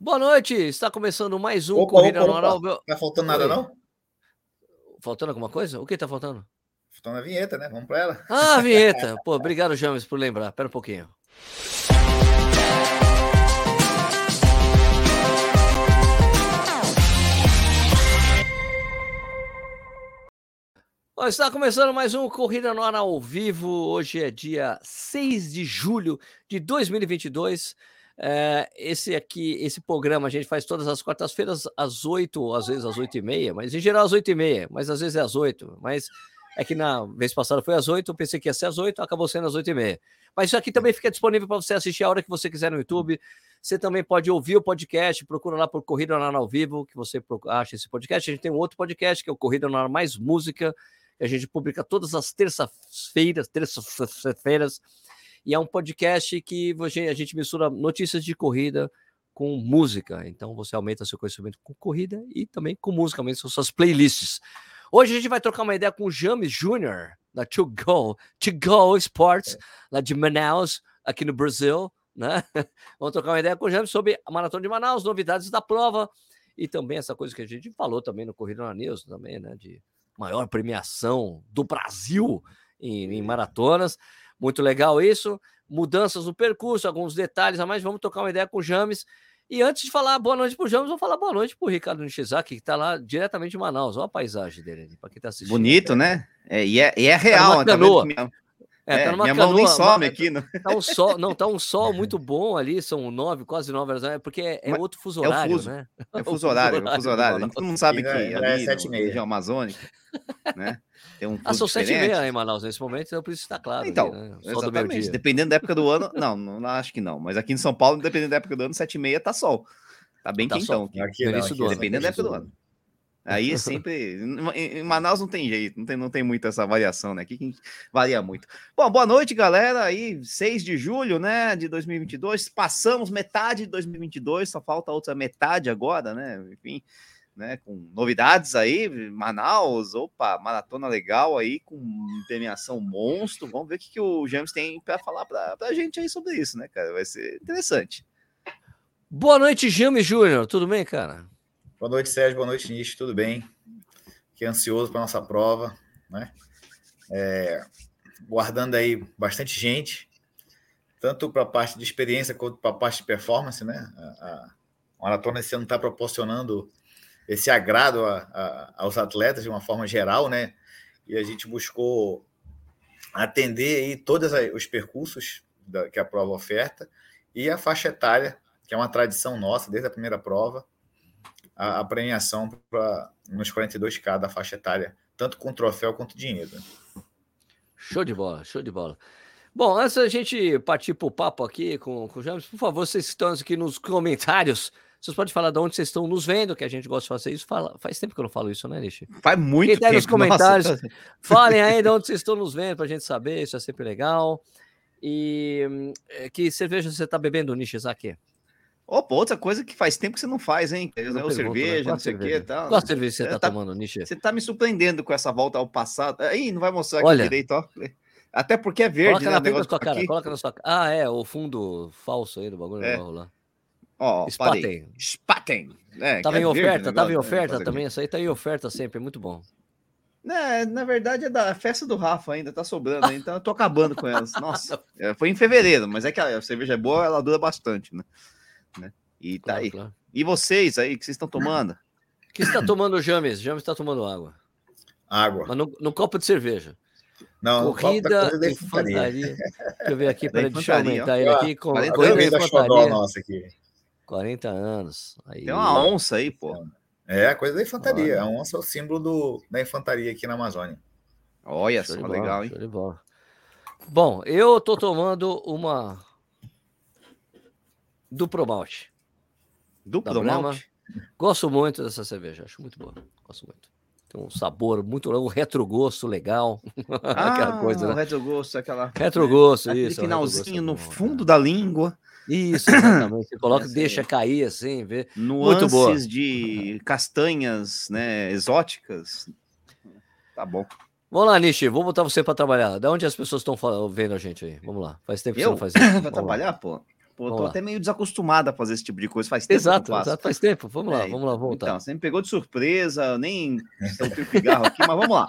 Boa noite, está começando mais um Opa, Corrida opa, no Oral. opa. Tá faltando nada, Oi. não? Faltando alguma coisa? O que tá faltando? Faltando a vinheta, né? Vamos pra ela. Ah, a vinheta. Pô, obrigado, James, por lembrar. Pera um pouquinho. Bom, está começando mais um Corrida no Ar ao vivo. Hoje é dia 6 de julho de 2022. É, esse aqui, esse programa a gente faz todas as quartas-feiras às 8, às vezes às 8 e meia, mas em geral às 8 e meia, mas às vezes é às 8. Mas é que na vez passada foi às 8, eu pensei que ia ser às 8, acabou sendo às 8 e meia. Mas isso aqui também fica disponível para você assistir a hora que você quiser no YouTube. Você também pode ouvir o podcast, procura lá por Corrida no Ar ao vivo, que você acha esse podcast. A gente tem um outro podcast, que é o Corrida no Ar Mais Música, que a gente publica todas as terças-feiras, terças-feiras, e é um podcast que a gente mistura notícias de corrida com música. Então você aumenta seu conhecimento com corrida e também com música, aumenta suas playlists. Hoje a gente vai trocar uma ideia com o James Jr., da To Go, To Go Sports, lá de Manaus, aqui no Brasil. Né? Vamos trocar uma ideia com o James sobre a Maratona de Manaus, novidades da prova e também essa coisa que a gente falou também no Corrida na News, também, né? De maior premiação do Brasil em, em maratonas. Muito legal isso. Mudanças no percurso, alguns detalhes a mais. Vamos trocar uma ideia com o James. E antes de falar boa noite para o James, vou falar boa noite para o Ricardo Nishizaki, que está lá diretamente de Manaus. Olha a paisagem dele, para quem está assistindo. Bonito, né? É, e, é, e é real, numa né? Tá canoa. minha, É, é, tá numa minha mão nem canoa, some uma- aqui. No... Tá um sol, não, tá um sol muito bom ali, são nove, quase nove horas, é porque é, é outro fuso é o horário, fuso. né? É fuso horário, é fuso horário. Manaus. Todo mundo sabe que já é ali sete e meia. região amazônica, né? Tem um fuso Ah, são sete e meia em Manaus nesse momento, então por isso está claro. ali, Então, né? Sol do exatamente. Dependendo da época do ano, não, não, não acho que não. Mas aqui em São Paulo, dependendo da época do ano, sete e meia tá sol. Tá bem Tá quentão. aqui. Não, aqui ano. é Dependendo da época do ano. Aí é sempre. Em Manaus não tem jeito, não tem, não tem muito essa variação, né? Aqui que varia muito. Bom, boa noite, galera. Aí, 6 de julho, né, de 2022. Passamos metade de 2022, só falta a outra metade agora, né? Enfim, né, com novidades aí. Manaus, opa, maratona legal aí, com premiação monstro. Vamos ver o que, que o James tem para falar pra, pra gente aí sobre isso, né, cara? Vai ser interessante. Boa noite, James Júnior. Tudo bem, cara? Boa noite, Sérgio. Boa noite, Nish. Tudo bem? Fiquei ansioso para nossa prova, né? É, guardando aí bastante gente, tanto para a parte de experiência quanto para a parte de performance, né? A, a maratona esse ano está proporcionando esse agrado a- a- aos atletas de uma forma geral, né? E a gente buscou atender aí todos os percursos da- que a prova oferta e a faixa etária, que é uma tradição nossa desde a primeira prova, a, a premiação pra, nos 42K da faixa etária, tanto com troféu quanto dinheiro. Show de bola, show de bola. Bom, antes da gente partir para o papo aqui com, com o James, por favor, vocês que estão aqui nos comentários, vocês podem falar de onde vocês estão nos vendo, que a gente gosta de fazer isso. Fala, faz tempo que eu não falo isso, né, Nishi? Faz muito Quem tá aí nos tempo, nossa. comentários, Falem aí de onde vocês estão nos vendo, para a gente saber, isso é sempre legal. E hum, eh, que cerveja você está bebendo, Nishizaki? Opa, outra coisa que faz tempo que você não faz, hein? Eu né? cerveja, não sei o que e tal. Qual cerveja você É, está tá- tomando, Nishi? Você tá me surpreendendo com essa volta ao passado. Aí, não vai mostrar aqui Olha. direito, ó. Até porque é verde, Coloca né? na negócio sua cara, aqui. coloca na sua cara. Ah, é, o fundo falso aí do bagulho É. não vai rolar. Ó. Spaten. Spaten. É, Tava em é verde o oferta, tava em né, oferta também. Essa aí tá em oferta sempre, é muito bom. Né, na verdade é da festa do Rafa ainda, tá sobrando, então eu tô acabando com elas. Nossa, é, foi em fevereiro, mas é que a cerveja é boa, ela dura bastante, né? Né? E tá Claro, aí. claro. E vocês aí, que vocês estão tomando? O que você tá tomando, James? James tá tomando água. Água. Mas no, no copo de cerveja. Não, no copo da Corrida coisa da e infantaria. infantaria. Deixa eu ver aqui, peraí, deixa eu aumentar ele aqui. Com, Quarenta corrida Corrida e da xodó infantaria. nossa aqui. 40 anos. Aí. Tem uma onça aí, pô. É a coisa da infantaria. Olha. A onça é o símbolo do, da infantaria aqui na Amazônia. Olha só, legal, hein? Bom, eu tô tomando uma Duplo da Brahma. malte. Gosto muito dessa cerveja, acho muito boa. Gosto muito. Tem um sabor muito, um retrogosto legal. Aquela Ah, coisa, o né? retrogosto, aquela... Retrogosto, Aquele isso. é finalzinho no é bom, fundo é. da língua, Isso, exatamente. Você coloca e Essa deixa cair assim, vê. nuances boa. de castanhas, né, exóticas. Tá bom. Vamos lá, Nishi, vou botar você para trabalhar. Da onde as pessoas estão vendo a gente aí? Vamos lá. Faz tempo que você Eu? não faz isso. Vamos Vai lá. trabalhar, pô? Pô, tô até meio desacostumado a fazer esse tipo de coisa. Faz tempo. Exato, exato faz tempo. Vamos lá, é, vamos lá, voltar. Então, você me pegou de surpresa, nem eu tenho cigarro aqui, mas vamos lá.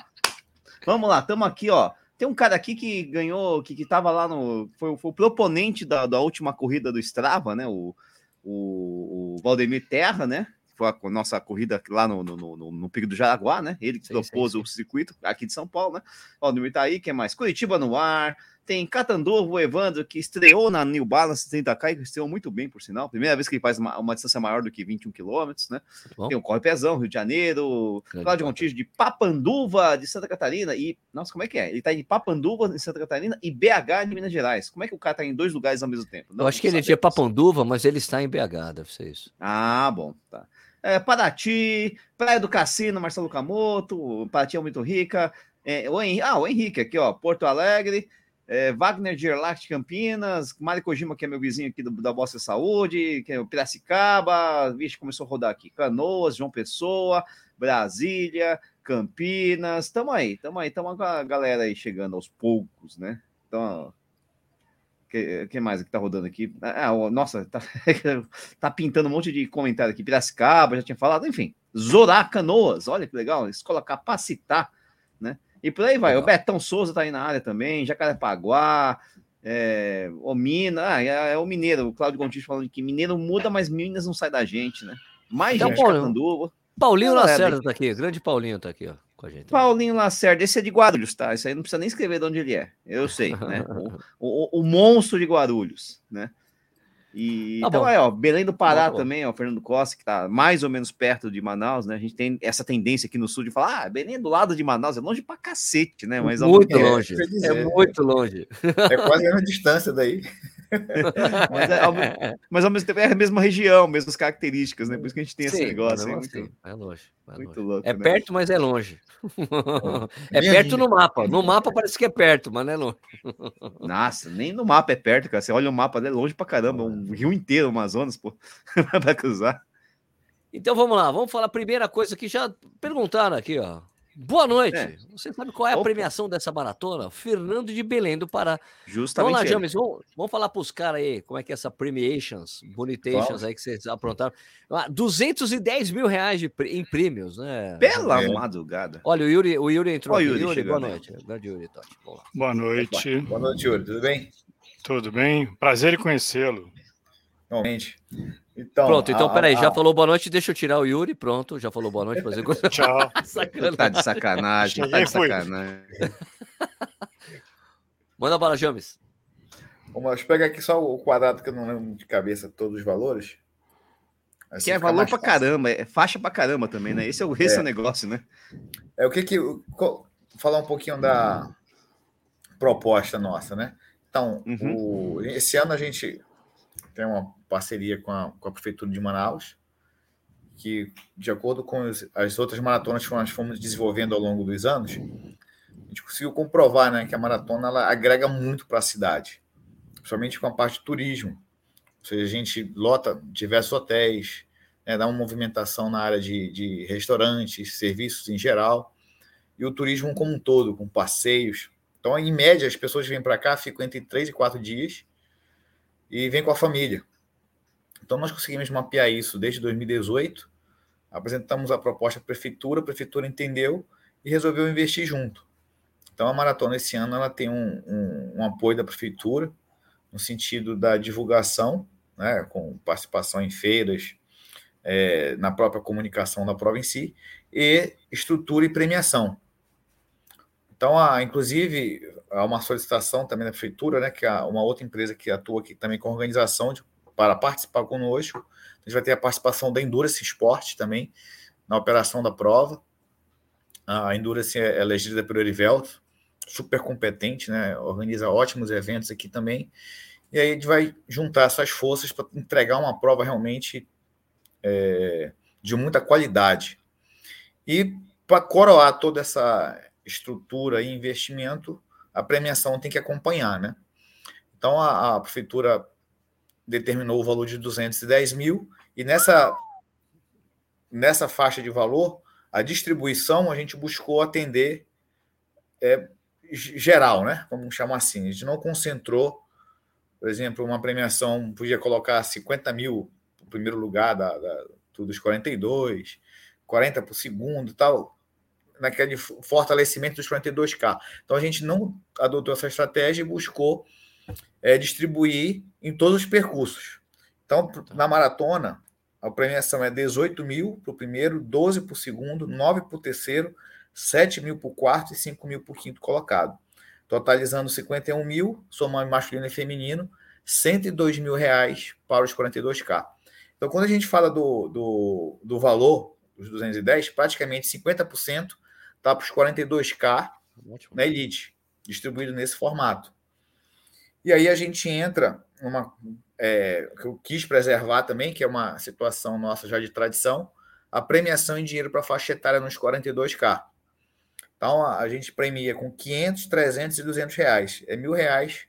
Vamos lá, estamos aqui, ó. Tem um cara aqui que ganhou, que, que tava lá no. Foi, foi o proponente da, da última corrida do Strava, né? O, o, o Valdemir Terra, né? Foi a nossa corrida lá no, no, no, no Pico do Jaraguá, né? Ele que sim, propôs sim, sim. o circuito aqui de São Paulo, né? Valdemir tá aí, quem mais? Curitiba no ar, tem Catanduvo, o Evandro, que estreou na New Balance 30K e estreou muito bem, por sinal. Primeira vez que ele faz uma, uma distância maior do que 21 km, né? Bom. Tem o Corre Pezão, Rio de Janeiro, Cláudio Montijo de Papanduva, de Santa Catarina. E, nossa, como é que é? Ele tá em Papanduva, de Santa Catarina, e BH, de Minas Gerais. Como é que o cara tá em dois lugares ao mesmo tempo? Não, Eu acho que ele é de Papanduva, mas ele está em BH, deve ser isso. Ah, bom, tá. É, Paraty, Praia do Cassino, Marcelo Camoto, Paraty é muito rica. É, o Henrique, ah, o Henrique aqui, ó, Porto Alegre é, Wagner de Erlacht Campinas, Mário Kojima, que é meu vizinho aqui do, da Bossa Saúde, que é o Piracicaba, vixe, começou a rodar aqui, Canoas, João Pessoa, Brasília, Campinas, tamo aí, tamo aí, tamo a galera aí chegando aos poucos, né? Então, que, que mais que tá rodando aqui? Ah, ah nossa, tá, tá pintando um monte de comentário aqui, Piracicaba, já tinha falado, enfim, Zorá Canoas, olha que legal, escola capacitar? E por aí vai. Legal. O Betão Souza tá aí na área também, Jacarepaguá, é, o Mina, ah, é, é, o Mineiro, o Cláudio Gontijo falando que Mineiro muda, mas Minas não sai da gente, né? Mais então, gente Paulinho, Paulinho Lacerda tá aqui, grande Paulinho tá aqui, ó, com a gente. Paulinho Lacerda, esse é de Guarulhos, tá? Isso aí não precisa nem escrever de onde ele é, eu sei, né? o, o, o monstro de Guarulhos, né? E tá então, é, ó, Belém do Pará tá também, ó, Fernando Costa, que tá mais ou menos perto de Manaus, né? A gente tem essa tendência aqui no sul de falar, ah, Belém é do lado de Manaus, é longe pra cacete, né? Mas muito longe. É, é, muito longe. É quase a mesma distância daí. mas, é, ao, mas ao mesmo tempo é a mesma região, mesmas características, né? Por isso que a gente tem Sim, esse negócio. É, muito, assim, é longe. É muito longe. louco. É né? perto, mas é longe. é perto no mapa. No mapa parece que é perto, mas não é longe. Nossa, nem no mapa é perto, cara. Você olha o mapa, é longe pra caramba. Um rio inteiro, o Amazonas, pô, pra cruzar. Então vamos lá, vamos falar a primeira coisa que já perguntaram aqui, ó. Boa noite. É. Você sabe qual é a Opa. premiação dessa maratona? Fernando de Belém do Pará. Justamente. Vamos lá, James, vamos, vamos falar para os caras aí como é que é essa premiations, bonitations aí que vocês aprontaram. 210 ah, mil reais de, em prêmios, né? Pela é. madrugada. Olha, o Yuri, o Yuri entrou. Olha, Yuri, Yuri boa noite. Grande Yuri, Totti. Boa noite. Boa noite, Yuri. Tudo bem? Tudo bem. Prazer em conhecê-lo. Realmente. Então, Pronto, então a, peraí, a, já falou boa noite, deixa eu tirar o Yuri, pronto, já falou boa noite, fazer coisa. Tchau. sacanagem. Tá de sacanagem, tá de sacanagem. Manda bala, James. Vamos lá, pegar aqui só o quadrado que eu não lembro de cabeça todos os valores. Assim que é valor pra caramba, é faixa pra caramba também, né? Esse é o, esse é. o negócio, né? É o que que. Falar um pouquinho da proposta nossa, né? Então, uhum. o, esse ano a gente tem uma parceria com a, com a Prefeitura de Manaus, que, de acordo com as, as outras maratonas que nós fomos desenvolvendo ao longo dos anos, a gente conseguiu comprovar né, que a maratona ela agrega muito para a cidade, principalmente com a parte de turismo. Ou seja, a gente lota diversos hotéis, né, dá uma movimentação na área de, de restaurantes, serviços em geral, e o turismo como um todo, com passeios. Então, em média, as pessoas vêm para cá, ficam entre três e quatro dias e vêm com a família. Então, nós conseguimos mapear isso desde 2018, apresentamos a proposta à prefeitura, a prefeitura entendeu e resolveu investir junto. Então, a maratona esse ano ela tem um, um, um apoio da prefeitura, no sentido da divulgação, né, com participação em feiras, é, na própria comunicação da prova em si, e estrutura e premiação. Então, há, inclusive, há uma solicitação também da prefeitura, né, que há uma outra empresa que atua aqui também com organização de para participar conosco. A gente vai ter a participação da Endurance Sport também na operação da prova. A Endurance é, é elegida pelo Erivelto, super competente, né? organiza ótimos eventos aqui também. E aí a gente vai juntar essas forças para entregar uma prova realmente é, de muita qualidade. E para coroar toda essa estrutura e investimento, a premiação tem que acompanhar, né? Então a, a prefeitura determinou o valor de 210 mil, e nessa, nessa faixa de valor, a distribuição a gente buscou atender é, geral, né? Vamos chamar assim. A gente não concentrou Por exemplo, uma premiação podia colocar 50 mil para o primeiro lugar da, da, dos 42, 40 para o segundo tal, naquele fortalecimento dos 42K. Então a gente não adotou essa estratégia e buscou é, distribuir em todos os percursos. Então, tá. na maratona, a premiação é 18 mil para o primeiro, 12 para o segundo, 9 para o terceiro, 7 mil para o quarto e 5 mil para o quinto colocado. Totalizando 51 mil, somando masculino e feminino, 102 mil reais para os 42K. Então, quando a gente fala do, do, do valor dos 210, praticamente 50% está para os 42K na Elite, distribuído nesse formato. E aí a gente entra numa é, que eu quis preservar também, que é uma situação nossa já de tradição, a premiação em dinheiro para faixa etária nos 42K. Então, a, gente premia com 500, 300 e 200 reais. É mil reais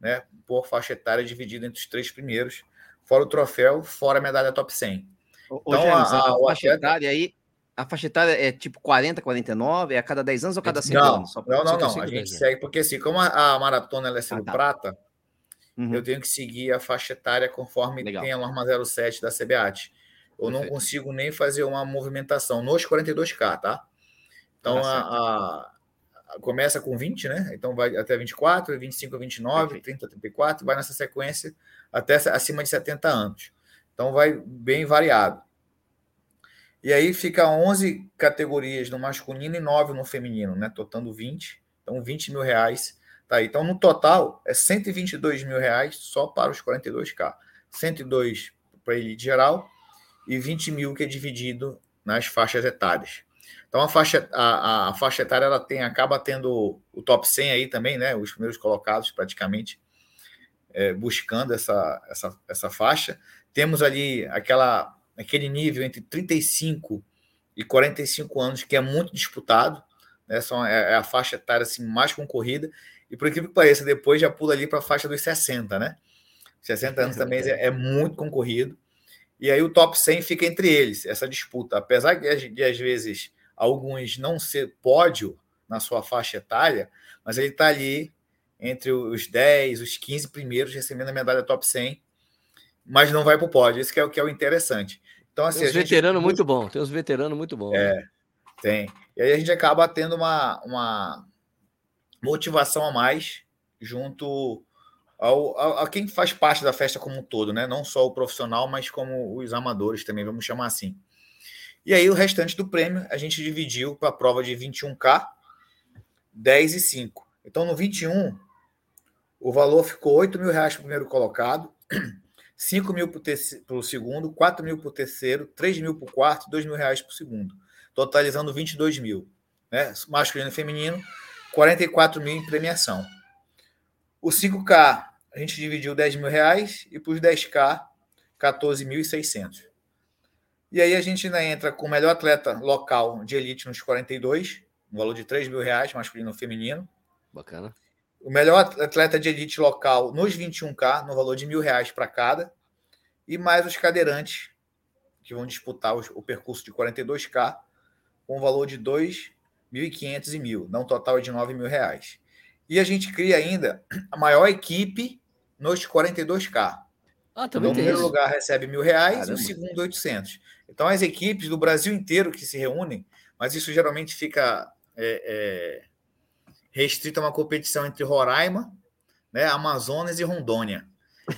né, por faixa etária dividida entre os três primeiros, fora o troféu, fora a medalha top 100. Ô, então, James, a, a, a, faixa etária aí, a faixa etária é tipo 40, 49, é a cada 10 anos ou cada 5 não, anos? Só não, não, não. A gente segue, porque assim, como a, maratona ela é sendo ah, tá. prata, Uhum. Eu tenho que seguir a faixa etária conforme Legal. tem a norma 07 da CBAT. Eu Perfeito. não consigo nem fazer uma movimentação nos 42K, tá? Então, tá a, a, começa com 20, né? Então, vai até 24, 25 a 29, Perfeito. 30 a 34, vai nessa sequência até acima de 70 anos. Então, vai bem variado. E aí fica 11 categorias no masculino e 9 no feminino, né? Totando 20. Então, 20 mil reais Tá, então, no total, é 122 mil reais só para os 42K. 102 para a elite geral e 20 mil que é dividido nas faixas etárias. Então, a faixa, a, a, faixa etária ela tem, acaba tendo o top 100 aí também, né? Os primeiros colocados, praticamente, é, buscando essa, essa, essa faixa. Temos ali aquela, aquele nível entre 35 e 45 anos, que é muito disputado, né? É, é a faixa etária assim, mais concorrida. E por incrível que pareça, depois já pula ali para a faixa dos 60, né? 60 anos também é, é, muito concorrido. E aí o top 100 fica entre eles, essa disputa. Apesar de, de às vezes, alguns não ser pódio na sua faixa etária, mas ele está ali entre os 10, os 15 primeiros recebendo a medalha top 100, mas não vai para o pódio. Isso que é o que é o interessante. Então, assim, tem uns veteranos muito bom, tem uns veteranos muito bons. É, tem. E aí a gente acaba tendo uma, uma, motivação a mais junto ao, a, a, quem faz parte da festa como um todo, né? Não só o profissional, mas como os amadores também, vamos chamar assim. E aí o restante do prêmio a gente dividiu para a prova de 21K, 10 e 5. Então no 21, o valor ficou 8 mil reais para o primeiro colocado, 5 mil para o segundo, 4 mil para o terceiro, 3 mil para o quarto, 2 mil reais para o segundo, totalizando 22 mil. Né? Masculino e feminino, 44 mil em premiação. O 5K, a gente dividiu 10 mil reais e para os 10K, 14.600. E aí a gente ainda entra com o melhor atleta local de elite nos 42, no valor de 3 mil reais, masculino e feminino. Bacana. O melhor atleta de elite local nos 21K, no valor de mil reais para cada. E mais os cadeirantes, que vão disputar o percurso de 42K, com o valor de 2 1.500 e mil, dá um total de 9 mil reais. E a gente cria ainda a maior equipe nos 42K. Ah, também o primeiro lugar recebe mil reais Caramba. e o segundo 800. Então as equipes do Brasil inteiro que se reúnem, mas isso geralmente fica é, é, restrito a uma competição entre Roraima, né, Amazonas e Rondônia.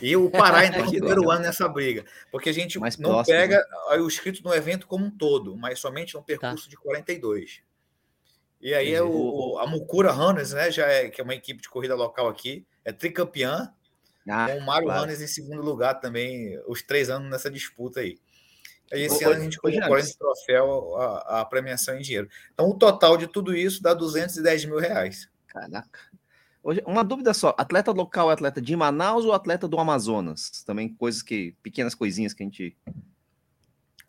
E o Pará entrou no primeiro ano nessa briga, porque a gente Mais não próximo, pega né? o inscrito no evento como um todo, mas somente no percurso tá. de 42. E aí é o, a Mukura Runners, né? Já é, que é uma equipe de corrida local aqui, é tricampeã. Ah, com o Mário claro. Runners em segundo lugar também, os três anos nessa disputa aí. Aí esse ano a gente colocou esse troféu a, a, premiação em dinheiro. Então o total de tudo isso dá 210 mil reais. Caraca. Hoje, uma dúvida só: atleta local é atleta de Manaus ou atleta do Amazonas? Também coisas que. pequenas coisinhas que a gente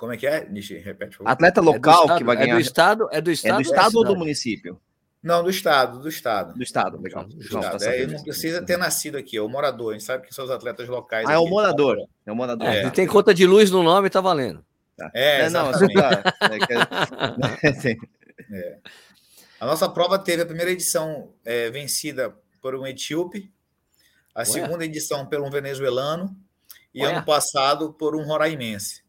como é que é, Nishi? Repete, por favor. Atleta local é que vai ganhar. É do estado? É do estado, é do estado ou do município? Não, do estado, do estado. Do estado, legal. Do estado. Tá é, não precisa ter nascido aqui, é o morador. A gente sabe que são os atletas locais. Ah, é o morador. É o morador. É. tem conta de luz no nome, tá valendo. É, é não, é. A nossa prova teve a primeira edição é, vencida por um etíope, A Ué. segunda edição por um venezuelano e Ué. ano passado por um roraimense.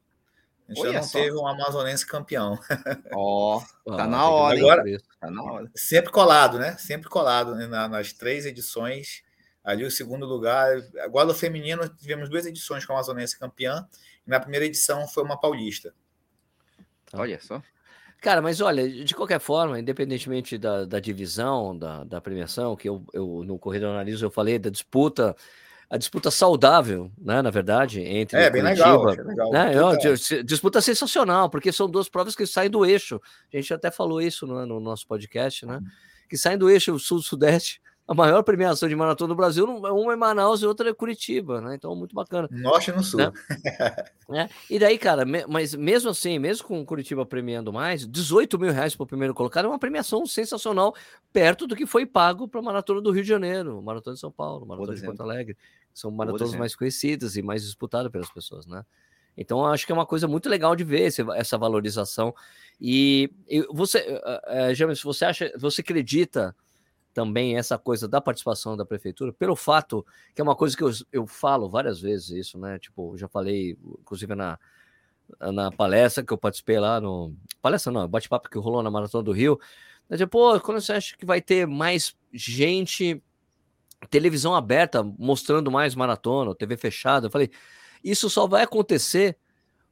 A gente Olha ainda não só. teve um amazonense campeão. Ó, Ah, Tá na hora, hein? isso. tá na hora. Sempre colado, né? Sempre colado né? Na- nas três edições. Ali o segundo lugar. Agora no feminino tivemos duas edições com a amazonense campeã. E na primeira edição foi uma paulista. Olha só. Cara, mas olha, de qualquer forma, independentemente da, da divisão, da, da premiação, que eu, eu no Corrida Analiso eu falei da disputa, a disputa saudável, né, na verdade, entre É, bem Curitiba, legal. legal. né, dis- disputa sensacional, porque são duas provas que saem do eixo. A gente até falou isso no, no nosso podcast, né? Que saem do eixo sul-sudeste. A maior premiação de maratona do Brasil, uma é Manaus e outra é Curitiba, né? Então, muito bacana. no Norte e no Sul. Né? né? E daí, cara, me- mas mesmo assim, mesmo com Curitiba premiando mais, 18 mil reais para o primeiro colocado é uma premiação sensacional, perto do que foi pago para a Maratona do Rio de Janeiro, Maratona de São Paulo, Maratona de. Porto Alegre. São maratonas mais conhecidas e mais disputadas pelas pessoas, né? Então, acho que é uma coisa muito legal de ver esse- essa valorização. E, e você, eh, eh, James, você acha, você acredita também essa coisa da participação da prefeitura, pelo fato que é uma coisa que eu, eu falo várias vezes isso, né? Tipo, já falei, inclusive na, na palestra que eu participei lá no. Palestra não, bate-papo que rolou na Maratona do Rio. Eu disse, Pô, quando você acha que vai ter mais gente, televisão aberta, mostrando mais maratona, TV fechada? Eu falei, isso só vai acontecer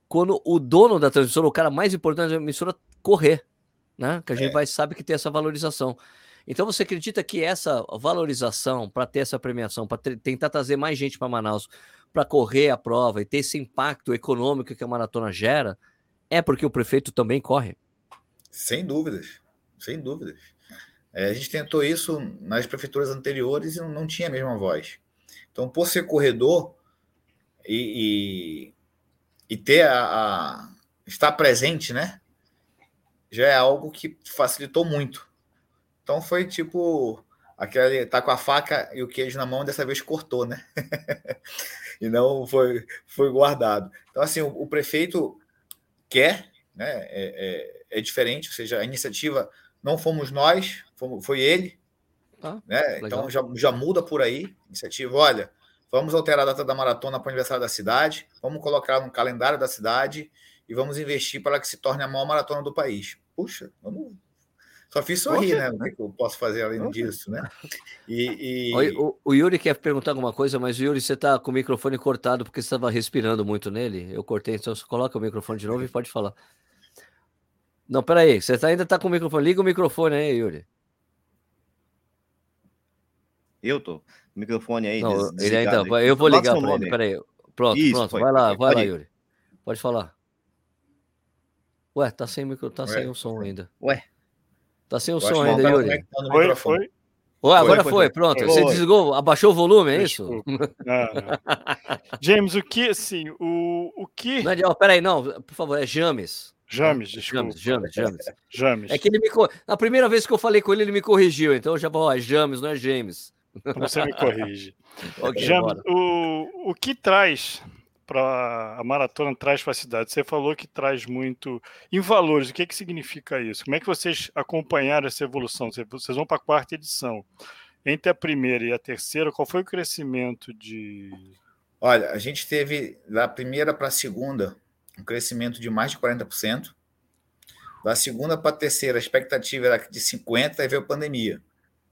quando o dono da transmissora, o cara mais importante da emissora, correr, né? Que a gente É. vai sabe que tem essa valorização. Então você acredita que essa valorização para ter essa premiação, para tentar trazer mais gente para Manaus, para correr a prova e ter esse impacto econômico que a maratona gera, é porque o prefeito também corre? Sem dúvidas, sem dúvidas. É, a gente tentou isso nas prefeituras anteriores e não, tinha a mesma voz. Então, por ser corredor e, e, e ter a, a- estar presente, né, já é algo que facilitou muito. Então foi tipo aquele tá com a faca e o queijo na mão dessa vez cortou, né? e não foi foi guardado. Então assim o, o prefeito quer, né? É, é, é diferente, ou seja, a iniciativa não fomos nós, fomos- foi ele, Tá, né? legal. Então já, já muda por aí, iniciativa, olha, vamos alterar a data da maratona para o aniversário da cidade, vamos colocar no calendário da cidade e vamos investir para que se torne a maior maratona do país. Puxa, vamos... só fiz sorrir, né? O que que eu posso fazer além disso, né? E, e- O, o Yuri quer perguntar alguma coisa, mas Yuri, você tá com o microfone cortado porque você estava respirando muito nele. Eu cortei, então você coloca o microfone de novo e pode falar. Não, peraí, você tá- ainda tá com o microfone. Liga o microfone aí, Yuri. Eu tô. Microfone aí. Não, ele ainda. aí. Eu vou ligar para ele. Peraí. Pronto, Isso, pronto. foi, Vai lá, vai lá. Yuri. Pode falar. Ué, tá sem micro, tá Ué? sem o som ainda. Ué. Tá sem o som ainda, não tá Yuri. o Foi, foi. Ué, agora foi, foi, foi. pronto. Foi. Você desligou, abaixou o volume, é isso? Não, não. James, o que, assim, o, o que. Não, é- ó, peraí, não, por favor, é James. James, desculpa. James, James, James. James. É que ele me. Na primeira vez que eu falei com ele, ele me corrigiu. Então eu já vou, ó, é James, não é James. Você me corrige. Ok, James, bora. o, o que traz para a maratona traz para a cidade? Você falou que traz muito em valores. O que, que significa isso? Como é que vocês acompanharam essa evolução? Vocês- vão para a quarta edição. Entre a primeira e a terceira, qual foi o crescimento de. Olha, a gente teve da primeira para a segunda um crescimento de mais de 40%. Da segunda para a terceira, a expectativa era de 50%, aí veio a pandemia.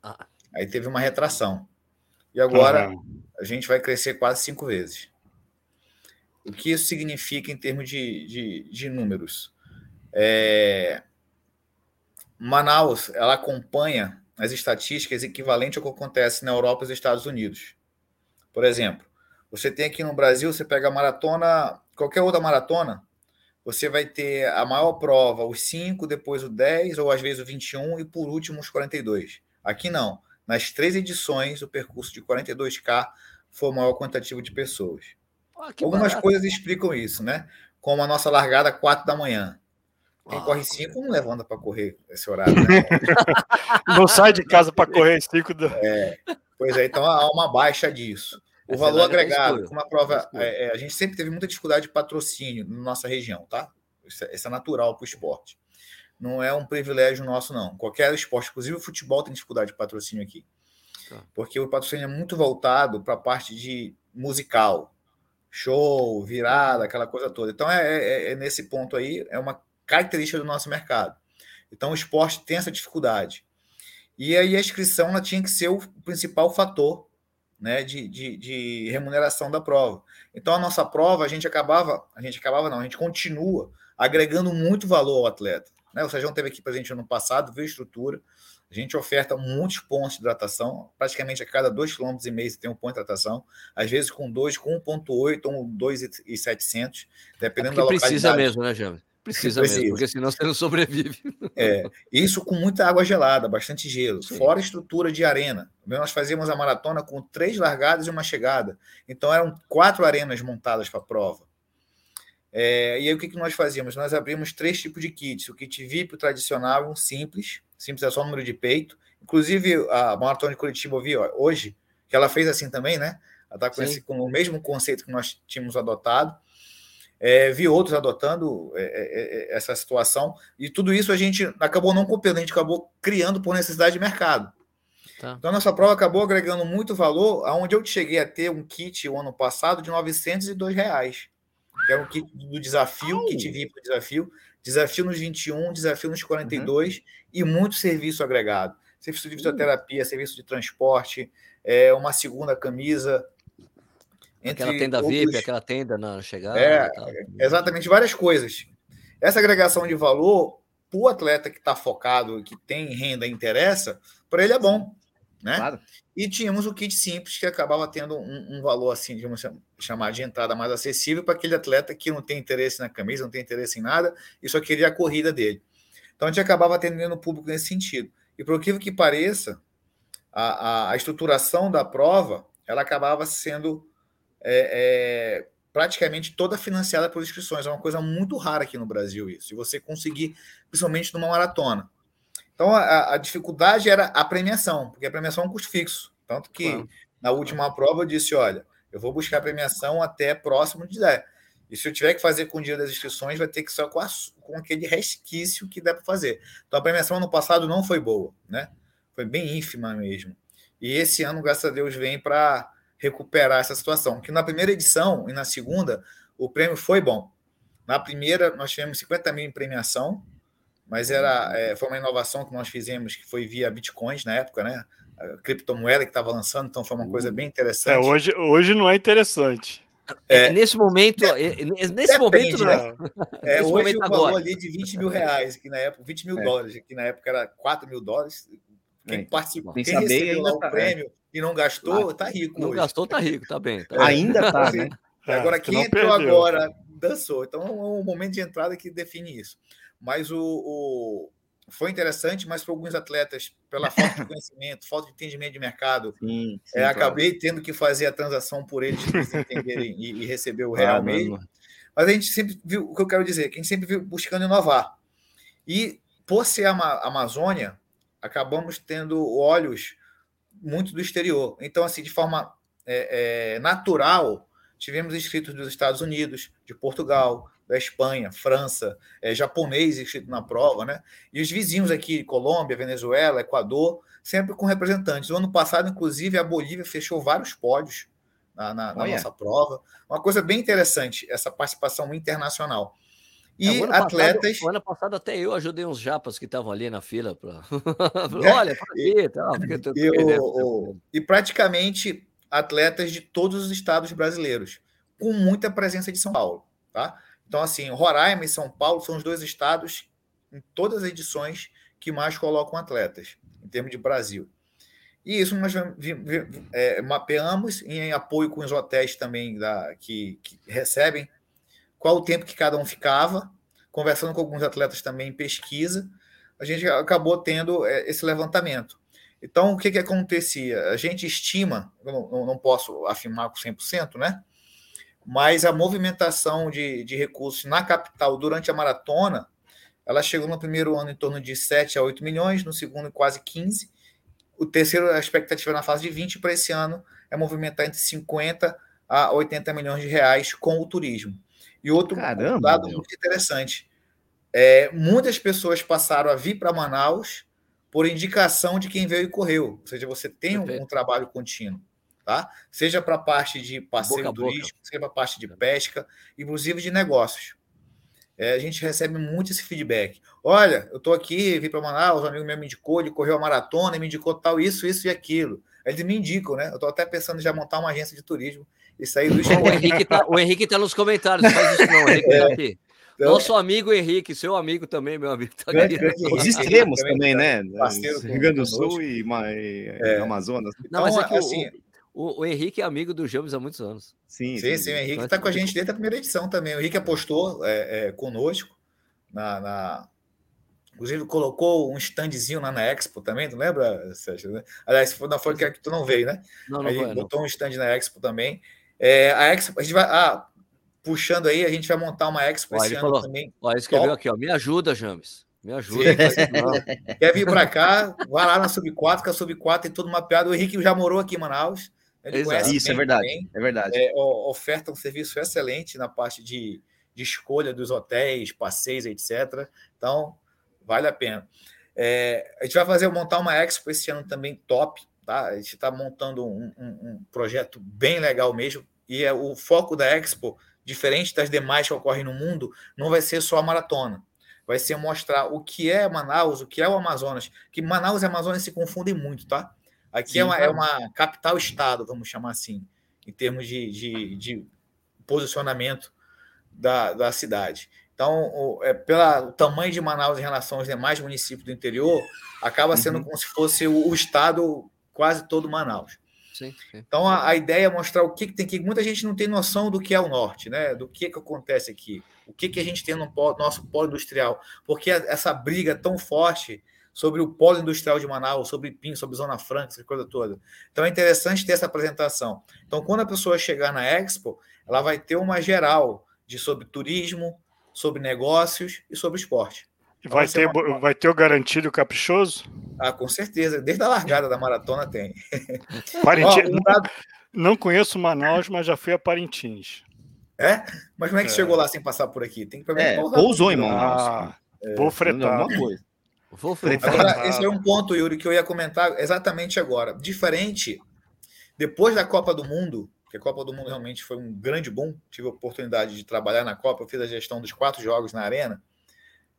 Ah. Aí teve uma retração. E agora Aham. a gente vai crescer quase cinco vezes. O que isso significa em termos de, de, de números? É, Manaus ela acompanha as estatísticas equivalentes ao que acontece na Europa e nos Estados Unidos. Por exemplo, você tem aqui no Brasil, você pega a maratona, qualquer outra maratona, você vai ter a maior prova, os 5, depois o 10, ou às vezes o 21, e por último os 42. Aqui não. Nas três edições, o percurso de 42K foi o maior quantitativo de pessoas. Ah, Algumas barato. coisas explicam isso, né? Como a nossa largada 4 da manhã. Quem Ah, corre com 5 não levanta para correr esse horário, né? Não sai de casa para correr cinco da. Pois é, então há uma baixa disso. O Essa valor tá agregado, como a prova. É, é, a gente sempre teve muita dificuldade de patrocínio na nossa região, tá? Isso é, isso é natural para o esporte. Não é um privilégio nosso, não. Qualquer esporte, inclusive o futebol, tem dificuldade de patrocínio aqui. Tá. Porque o patrocínio é muito voltado para a parte de musical, show, virada, aquela coisa toda. Então, é, é, é, nesse ponto aí, é uma característica do nosso mercado. Então, o esporte tem essa dificuldade. E aí a inscrição ela tinha que ser o principal fator né, de, de, de, remuneração da prova. Então, a nossa prova, a gente acabava, a gente acabava não, a gente continua agregando muito valor ao atleta. Né? O Sérgio teve aqui presente ano passado, viu a estrutura, a gente oferta muitos pontos de hidratação, praticamente a cada 2,5 km você tem um ponto de hidratação, às vezes com dois, com 1,8 ou 2,700, dependendo é da localidade. Precisa mesmo, né, James? Precisa, precisa, mesmo, porque senão você não sobrevive. É, isso com muita água gelada, bastante gelo, Sim. fora estrutura de arena. Nós fazíamos a maratona com três largadas e uma chegada. Então eram quatro arenas montadas para a prova. É, e aí o que, que nós fazíamos? Nós abrimos três tipos de kits: o kit VIP, o tradicional, um simples, simples é só o número de peito. Inclusive, a maratona de Curitiba, eu vi ó, hoje, que ela fez assim também, né? Ela está com, esse, com o mesmo conceito que nós tínhamos adotado. É, vi outros adotando é, é, é, essa situação, e tudo isso a gente acabou não copiando, a gente acabou criando por necessidade de mercado. Tá. Então, a nossa prova acabou agregando muito valor, aonde eu cheguei a ter um kit o ano passado de 902 reais, que era um kit do desafio, Ai. kit VIP do desafio, desafio nos 21, desafio nos 42 uhum. e muito serviço agregado. Serviço de fisioterapia, uhum. serviço de transporte, é, uma segunda camisa, aquela tenda outros... VIP, aquela tenda na chegada. É, exatamente, várias coisas. Essa agregação de valor, para o atleta que está focado, que tem renda e interessa, para ele é bom. Né? Claro. E tínhamos o kit simples, que acabava tendo um, um valor assim, de chamar de entrada mais acessível para aquele atleta que não tem interesse na camisa, não tem interesse em nada, e só queria a corrida dele. Então a gente acabava atendendo o público nesse sentido. E por aquilo que pareça, a, a, a estruturação da prova ela acabava sendo é, é, praticamente toda financiada por inscrições. É uma coisa muito rara aqui no Brasil isso. E você conseguir, principalmente numa maratona. Então a, a, dificuldade era a premiação, porque a premiação é um custo fixo. Tanto que claro. na última prova eu disse: olha, eu vou buscar a premiação até próximo de 10. E se eu tiver que fazer com o dia das inscrições, vai ter que ser com, a, com aquele resquício que dá para fazer. Então a premiação no passado não foi boa, né? Foi bem ínfima mesmo. E esse ano, graças a Deus, vem para recuperar essa situação. Que na primeira edição e na segunda, o prêmio foi bom. Na primeira, nós tivemos 50 mil em premiação, mas era, é, foi uma inovação que nós fizemos, que foi via bitcoins na época, né? A criptomoeda que estava lançando, então foi uma coisa bem interessante. É, hoje, hoje não é interessante. É, é nesse momento, é, nesse Depende, momento, né? É, hoje momento o valor agora. ali de 20 mil reais, que na época, 20 mil é. dólares, que na época era 4 mil dólares. Quem participou, quem recebeu lá o tá, prêmio, e não gastou, tá rico. Não hoje. gastou, tá rico, tá bem. Tá Ainda tá, né? Agora, é, quem entrou perdeu. agora dançou. Então, é um momento de entrada que define isso. Mas o, o... foi interessante, mas para alguns atletas, pela falta de conhecimento, falta de entendimento de mercado, sim, sim, é, claro. acabei tendo que fazer a transação por eles entenderem e, e, receber o real ah, mesmo. Mano. Mas a gente sempre viu, o que eu quero dizer, que a gente sempre viu buscando inovar. E por ser a Amazônia, acabamos tendo olhos muito do exterior. Então, assim, de forma é, é, natural, tivemos inscritos dos Estados Unidos, de Portugal, da Espanha, França, é, japonês na prova, né? E os vizinhos aqui, Colômbia, Venezuela, Equador, sempre com representantes. O ano passado, inclusive, a Bolívia fechou vários pódios na, na, na nossa prova. Uma coisa bem interessante, essa participação internacional. E é, atletas. Passado, o ano passado até eu ajudei uns japas que estavam ali na fila. Pra... Olha, por aqui, tá, e, o, e praticamente atletas de todos os estados brasileiros, com muita presença de São Paulo. Tá? Então, assim, Roraima e São Paulo são os dois estados em todas as edições que mais colocam atletas, em termos de Brasil. E isso nós é, mapeamos em apoio com os hotéis também da, que, que recebem qual o tempo que cada um ficava, conversando com alguns atletas também em pesquisa, a gente acabou tendo é, esse levantamento. Então, o que, que acontecia? A gente estima, não, não posso afirmar com 100%, né? Mas a movimentação de, de recursos na capital durante a maratona, ela chegou no primeiro ano em torno de 7 a 8 milhões, no segundo quase 15. O terceiro, a expectativa na fase de 20 para esse ano é movimentar entre 50 a 80 milhões de reais com o turismo. E outro Caramba, dado meu. muito interessante: é, muitas pessoas passaram a vir para Manaus por indicação de quem veio e correu. Ou seja, você tem um, um trabalho contínuo. Tá? Seja para a parte de passeio turístico, seja para a parte de pesca, inclusive de negócios. É, a gente recebe muito esse feedback. Olha, eu estou aqui, vim para Manaus, um amigo meu me indicou, ele correu a maratona e me indicou tal, isso, isso e aquilo. Eles me indicam, né? Eu estou até pensando em já montar uma agência de turismo e sair do O Henrique está tá nos comentários, faz isso não, o Henrique tá é. aqui. Então, Nosso amigo Henrique, seu amigo também, meu amigo. Tá Os extremos também, né? Rio Grande do Sul e, e é. Amazonas. Não, mas é então, que assim, o, o, Henrique é amigo do James há muitos anos. Sim, sim, sim, sim o Henrique está com a gente desde a primeira edição também. O Henrique apostou é, é, conosco na, na, Inclusive, colocou um standzinho lá na Expo também, tu lembra, Sérgio? Né? Aliás, não foi que tu não veio, né? Não, não Aí foi, botou não. um stand na Expo também. É, a Expo, a gente vai. Ah, puxando aí, a gente vai montar uma Expo ó, esse ano falou, também. Ó, escreveu aqui, ó. Me ajuda, James. Me ajuda. Quer vir para cá? Vai lá na Sub 4, que a Sub 4 tem tudo mapeado. O Henrique já morou aqui em Manaus. Isso, é verdade. Também. É verdade. É, oferta um serviço excelente na parte de, de escolha dos hotéis, passeios, etc. Então, vale a pena. É, a gente vai fazer montar uma Expo esse ano também top. Tá? A gente está montando um, um, um, projeto bem legal mesmo. E é, o foco da Expo diferente das demais que ocorrem no mundo, não vai ser só a maratona. Vai ser mostrar o que é Manaus, o que é o Amazonas. Que Manaus e Amazonas se confundem muito, tá? Aqui Sim, é, uma, é uma capital-estado, vamos chamar assim, em termos de, de, de posicionamento da, da cidade. Então, o, é, pelo tamanho de Manaus em relação aos demais municípios do interior, acaba sendo uhum. como se fosse o, o, estado quase todo Manaus. Sim, sim. Então a, a, ideia é mostrar o que, que tem que. Muita gente não tem noção do que é o norte, né? Do que, que acontece aqui, o que, que a gente tem no polo, nosso polo industrial, porque essa briga tão forte sobre o polo industrial de Manaus, sobre PIN, sobre Zona Franca, essa coisa toda. Então é interessante ter essa apresentação. Então, quando a pessoa chegar na Expo, ela vai ter uma geral de sobre turismo, sobre negócios e sobre esporte. Vai ter, uma... vai ter o garantido caprichoso? Ah, com certeza. Desde a largada da maratona tem. Parintins, Ó, dado... não, conheço Manaus, mas já fui a Parintins. É? Mas como é que é. chegou lá sem passar por aqui? Tem que é, pousou em Manaus. Ah, é, vou fretar. Vou. Agora, esse é um ponto, Yuri, que eu ia comentar exatamente agora. Diferente, depois da Copa do Mundo, que a Copa do Mundo realmente foi um grande boom, tive a oportunidade de trabalhar na Copa, eu fiz a gestão dos quatro jogos na Arena.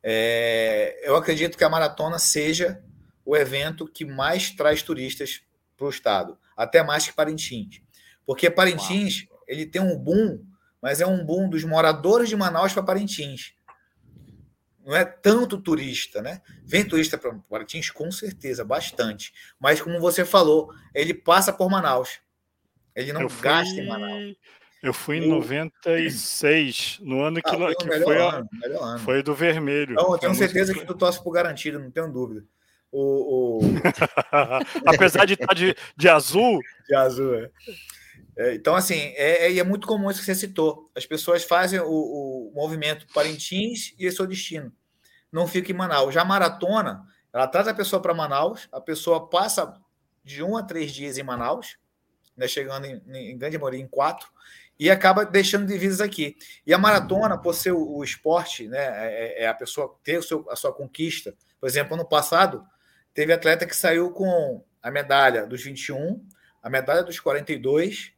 É, eu acredito que a maratona seja o evento que mais traz turistas para o estado, até mais que Parintins. Porque Parintins Uau. ele tem um boom, mas é um boom dos moradores de Manaus para Parintins. Não é tanto turista, né? Vem turista para Parintins, com certeza, bastante. Mas como você falou, ele passa por Manaus. Ele não fui... gasta em Manaus. Eu fui em 96, no ano que, ah, que foi, ano, a, foi do vermelho. Não, eu tenho certeza que tu torce por garantido, não tenho dúvida. O, o... Apesar de estar tá de, de azul. De azul, é. É então, assim, é, é, é, muito comum isso que você citou. As pessoas fazem o, o movimento Parintins e esse é o destino. Não fica em Manaus. Já a maratona, ela traz a pessoa para Manaus, a pessoa passa de um a três dias em Manaus, né, chegando em, em grande maioria em quatro, e acaba deixando divisas aqui. E a maratona, por ser o, o esporte, né, é, é, a pessoa ter o seu, a sua conquista. Por exemplo, ano passado, teve atleta que saiu com a medalha dos 21, a medalha dos 42,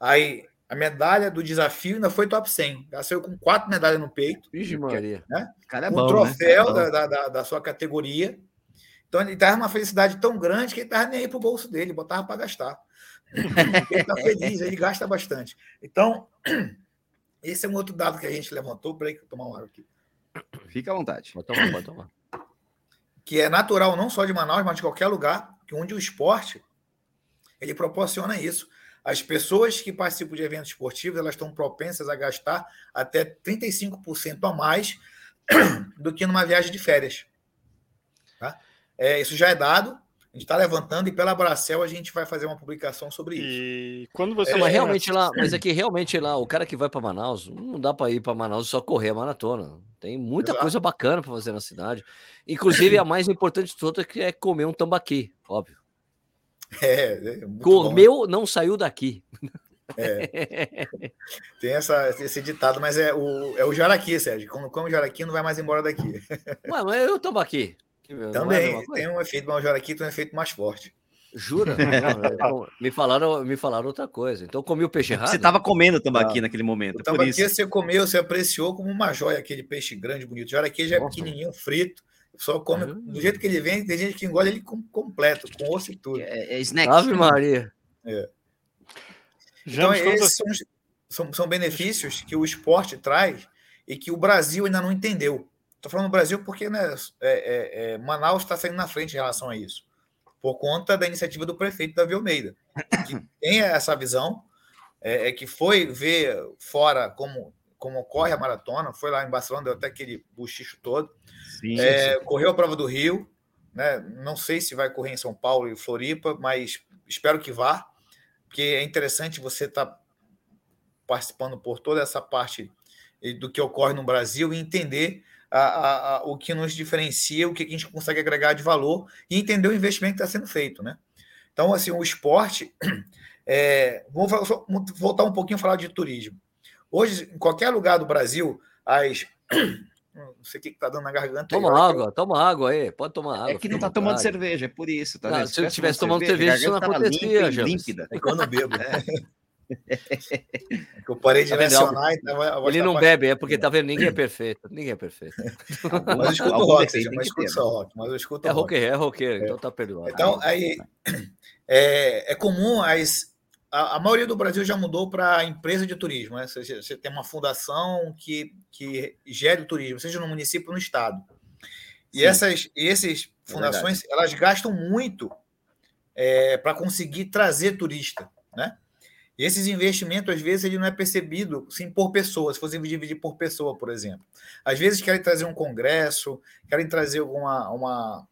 aí a medalha do desafio ainda foi top 100. Ela saiu com quatro medalhas no peito. Vixe, Maria. Né? Cara é um bom, troféu né? da, da, da, sua categoria. Então ele estava uma felicidade tão grande que ele estava nem aí para o bolso dele, botava para gastar. ele está feliz, ele gasta bastante. Então, esse é um outro dado que a gente levantou. Peraí, que eu tomar uma água aqui. Fica à vontade. Pode tomar, pode tomar. Que é natural não só de Manaus, mas de qualquer lugar, que onde o esporte ele proporciona isso. As pessoas que participam de eventos esportivos elas estão propensas a gastar até 35% a mais do que numa viagem de férias. Tá? É, isso já é dado, a gente está levantando e pela Bracel a gente vai fazer uma publicação sobre isso. E quando você. É, mas realmente lá, mas é que realmente lá, o cara que vai para Manaus, não dá para ir para Manaus só correr a maratona. Tem muita Exato. coisa bacana para fazer na cidade. Inclusive, a mais importante de todas é, é comer um tambaqui, óbvio. É, é Comeu, bom. não saiu daqui. É. Tem essa, esse ditado, mas é o, é o jaraqui, Sérgio. Quando come o jaraqui, não vai mais embora daqui. Ué, mas eu tambaqui. Não é a Também coisa? tem um efeito maior aqui, tem um efeito mais forte. Jura? Não, então, me, falaram, me falaram outra coisa. Então eu comi o peixe errado? Você estava comendo tambaqui naquele momento, O é por isso. tambaqui você comeu, você apreciou como uma joia, aquele peixe grande, bonito. Jaraqui já é Nossa. pequenininho, frito. Só come Hum. do jeito que ele vem, tem gente que engole ele com- completo, com osso e tudo. É, é snack. Ave Maria. Então, James, quando esses são, são, são benefícios que o esporte traz e que o Brasil ainda não entendeu. Estou falando do Brasil porque né, é- é- é, Manaus está saindo na frente em relação a isso, por conta da iniciativa do prefeito Davi Almeida, que tem essa visão, é, é que foi ver fora como, como ocorre a maratona, foi lá em Barcelona, deu até aquele buchicho todo, Sim, é, correu a prova do Rio, né? Não sei se vai correr em São Paulo e Floripa, mas espero que vá, porque é interessante você estar participando por toda essa parte do que ocorre no Brasil e entender a- a- a- o que nos diferencia, o que a gente consegue agregar de valor e entender o investimento que está sendo feito, né? Então, assim, o esporte. É, vamos voltar um pouquinho a falar de turismo. Hoje, em qualquer lugar do Brasil, as. Não sei o que está dando na garganta. aí, Toma eu que água, toma água aí. Pode tomar água. É que não tá à tomando vontade. cerveja, é por isso. Tá Não, se eu tivesse tomando cerveja, isso não acontecia, limpa James. límpida. É que eu bebo. É que eu parei de Tá vendo? lecionar, então Ele não bebe, é porque tá vendo? Ninguém é perfeito. Ninguém é perfeito. Mas eu escuto Algum rock, seja, mas escuto só rock, mas eu escuto É rock. roqueiro, é roqueiro, então tá perdoado. Então, aí, é, é comum as. A, a maioria do Brasil já mudou para empresa de turismo, né? Você, você tem uma fundação que, que gere o turismo, seja no município ou no estado. E Sim. essas esses É fundações, elas gastam muito para conseguir trazer turista, né? E esses investimentos, às vezes, ele não é percebido sim, por pessoa, se fosse dividir por pessoa, por exemplo. Às vezes querem trazer um congresso, querem trazer alguma uma,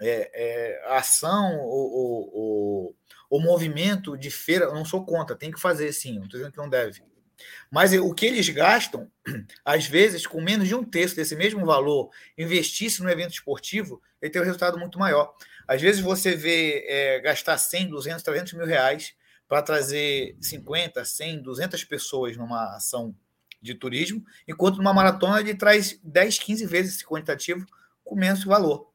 é, é, ação ou, ou, ou, ou movimento de feira. Eu não sou contra, tem que fazer sim, não estou dizendo que não deve. Mas o que eles gastam, às vezes, com menos de um terço desse mesmo valor, investisse no evento esportivo, ele tem um resultado muito maior. Às vezes você vê é, gastar 100, 200, 300 mil reais para trazer 50, 100, 200 pessoas numa ação de turismo, enquanto numa maratona ele traz 10, 15 vezes esse quantitativo com menos valor.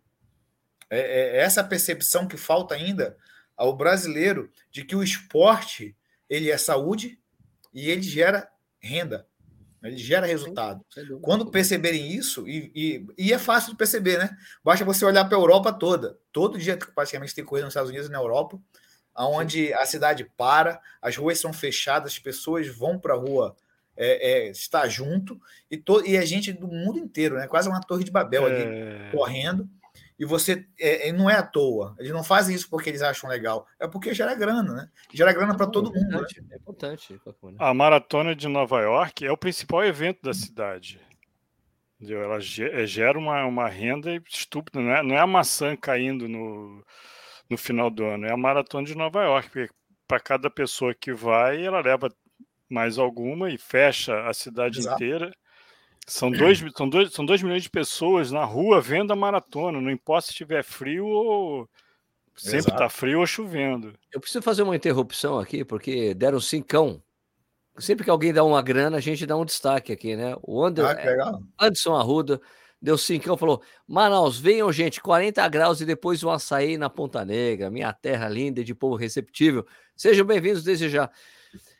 É, é essa percepção que falta ainda ao brasileiro de que o esporte ele é saúde e ele gera renda, ele gera resultado. Quando perceberem isso, e, e, e, é fácil de perceber, né? Basta você olhar para a Europa toda. Todo dia, praticamente, tem corrida nos Estados Unidos e na Europa, onde a cidade para, as ruas são fechadas, as pessoas vão para a rua é, é, estar junto, e, to, e a gente do mundo inteiro, né? Quase uma torre de Babel ali, É. correndo. E você é, não é à toa. Eles não fazem isso porque eles acham legal. É porque gera grana, né? Gera grana para todo mundo. Né? É importante. A maratona de Nova York é o principal evento da cidade. Entendeu? Ela ge- gera uma, uma renda estúpida. Não é, não é a maçã caindo no, no final do ano, é a maratona de Nova York. Porque para cada pessoa que vai, ela leva mais alguma e fecha a cidade Exato. inteira. São dois, são, dois, são dois milhões de pessoas na rua vendo a maratona. Não importa se estiver frio ou. Sempre Exato. está frio ou chovendo. Eu preciso fazer uma interrupção aqui, porque deram cincão. Sempre que alguém dá uma grana, a gente dá um destaque aqui, né? O Ander, Ah, que legal. Anderson Arruda deu cincão, falou: Manaus, venham, gente, 40 graus e depois um açaí na Ponta Negra, minha terra linda e de povo receptível. Sejam bem-vindos desde já.